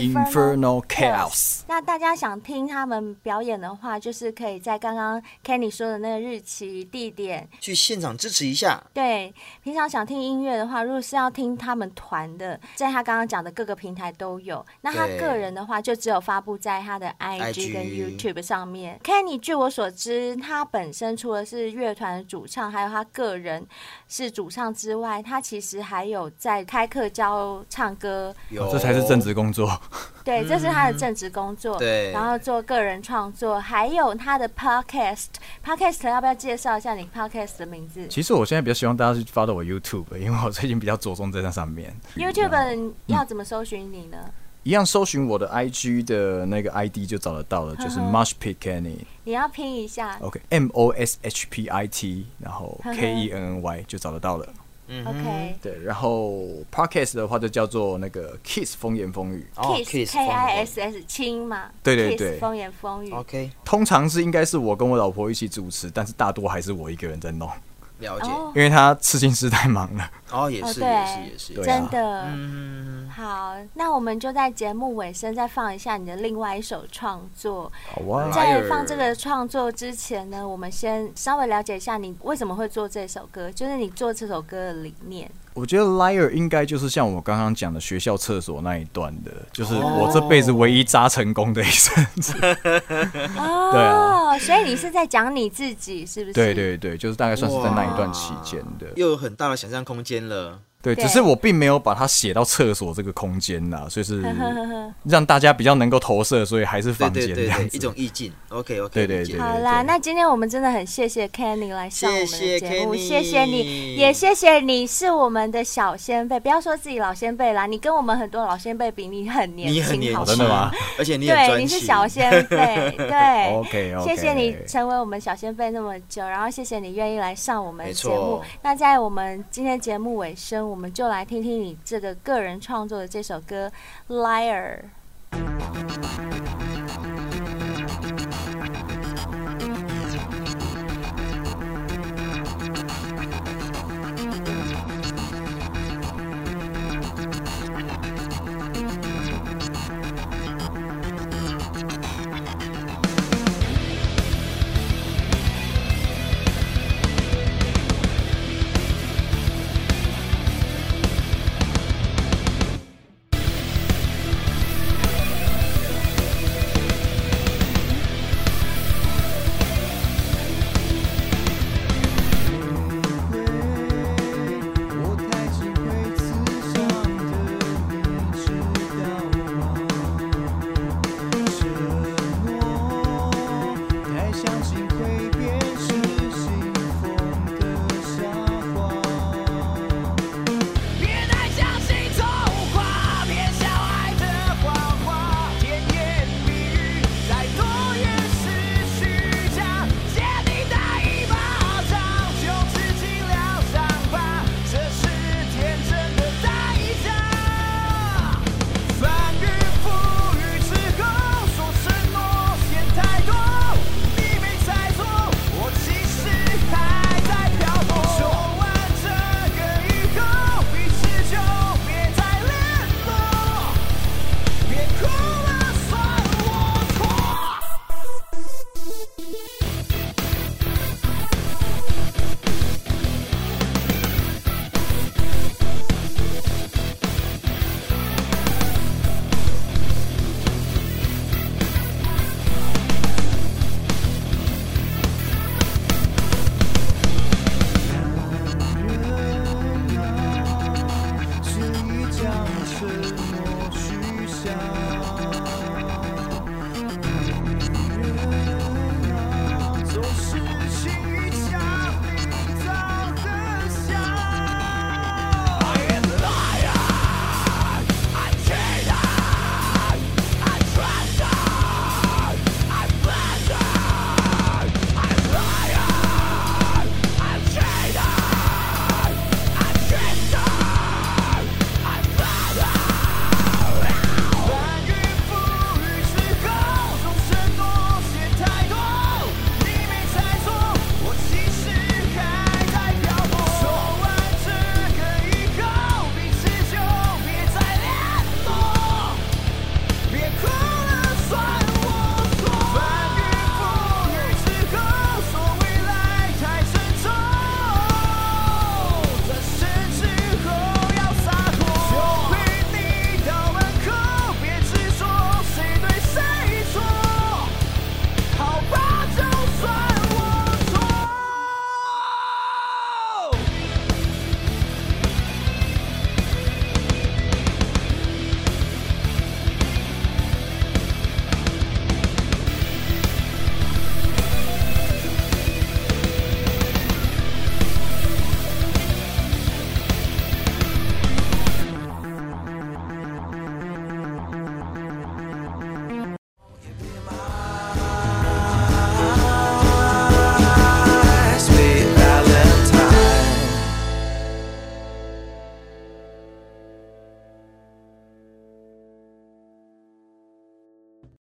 Infernal Chaos。那大家想听他们表演的话，就是可以在刚刚 Kenny 说的那个日期、地点去现场支持一下。对，平常想听音乐的话，如果是要听他们团的，在他刚刚讲的各个平台都有。那他个人的话，就只有发布在他的 IG 跟 YouTube 上面。Kenny，据我所知，他本身除了是乐团的主唱，还有他个人是主唱之外，他其实还有在开课教唱歌。有，这才是正职工作。[laughs] 对，这是他的正职工作。对，然后做个人创作，还有他的 podcast。podcast 要不要介绍一下你 podcast 的名字？其实我现在比较希望大家去 follow 我 YouTube，因为我最近比较着重在那上面。YouTube 要怎么搜寻你呢？一样搜寻我的 IG 的那个 ID 就找得到了，就是 Mosh Pit Kenny。你要拼一下，OK，M O S H P I T，然后 K E N N Y 就找得到了。嗯，OK，对，然后 Podcast 的话就叫做那个 Kiss 风言风语，Kiss K I S S 亲嘛，对对对，风言风语，OK，通常是应该是我跟我老婆一起主持，但是大多还是我一个人在弄。了解，因为他刺青师太忙了。哦，也是，也是，也是，真的。嗯，好，那我们就在节目尾声再放一下你的另外一首创作。好啊。在放这个创作之前呢，我们先稍微了解一下你为什么会做这首歌，就是你做这首歌的理念。我觉得 Liar 应该就是像我刚刚讲的学校厕所那一段的，就是我这辈子唯一扎成功的一阵子。[laughs] [laughs] 哦，对啊，所以你是在讲你自己，是不是？对对对，就是大概算是在那一段期间的，又有很大的想象空间了。对，只是我并没有把它写到厕所这个空间呐，所以是 [laughs] 让大家比较能够投射，所以还是房间这样子，一种意境。OK OK，对对对。好啦，那今天我们真的很谢谢 Kenny 来上我们的节目，谢谢你，也谢谢你是我们的小先辈，不要说自己老先辈啦，你跟我们很多老先辈比，你很年轻，好真的吗？而且你对，你是小先辈，对，[laughs] OK OK，谢谢你成为我们小先辈那么久，然后谢谢你愿意来上我们节目。那在我们今天节目尾声，我们就来听听。你这个个人创作的这首歌《Liar》。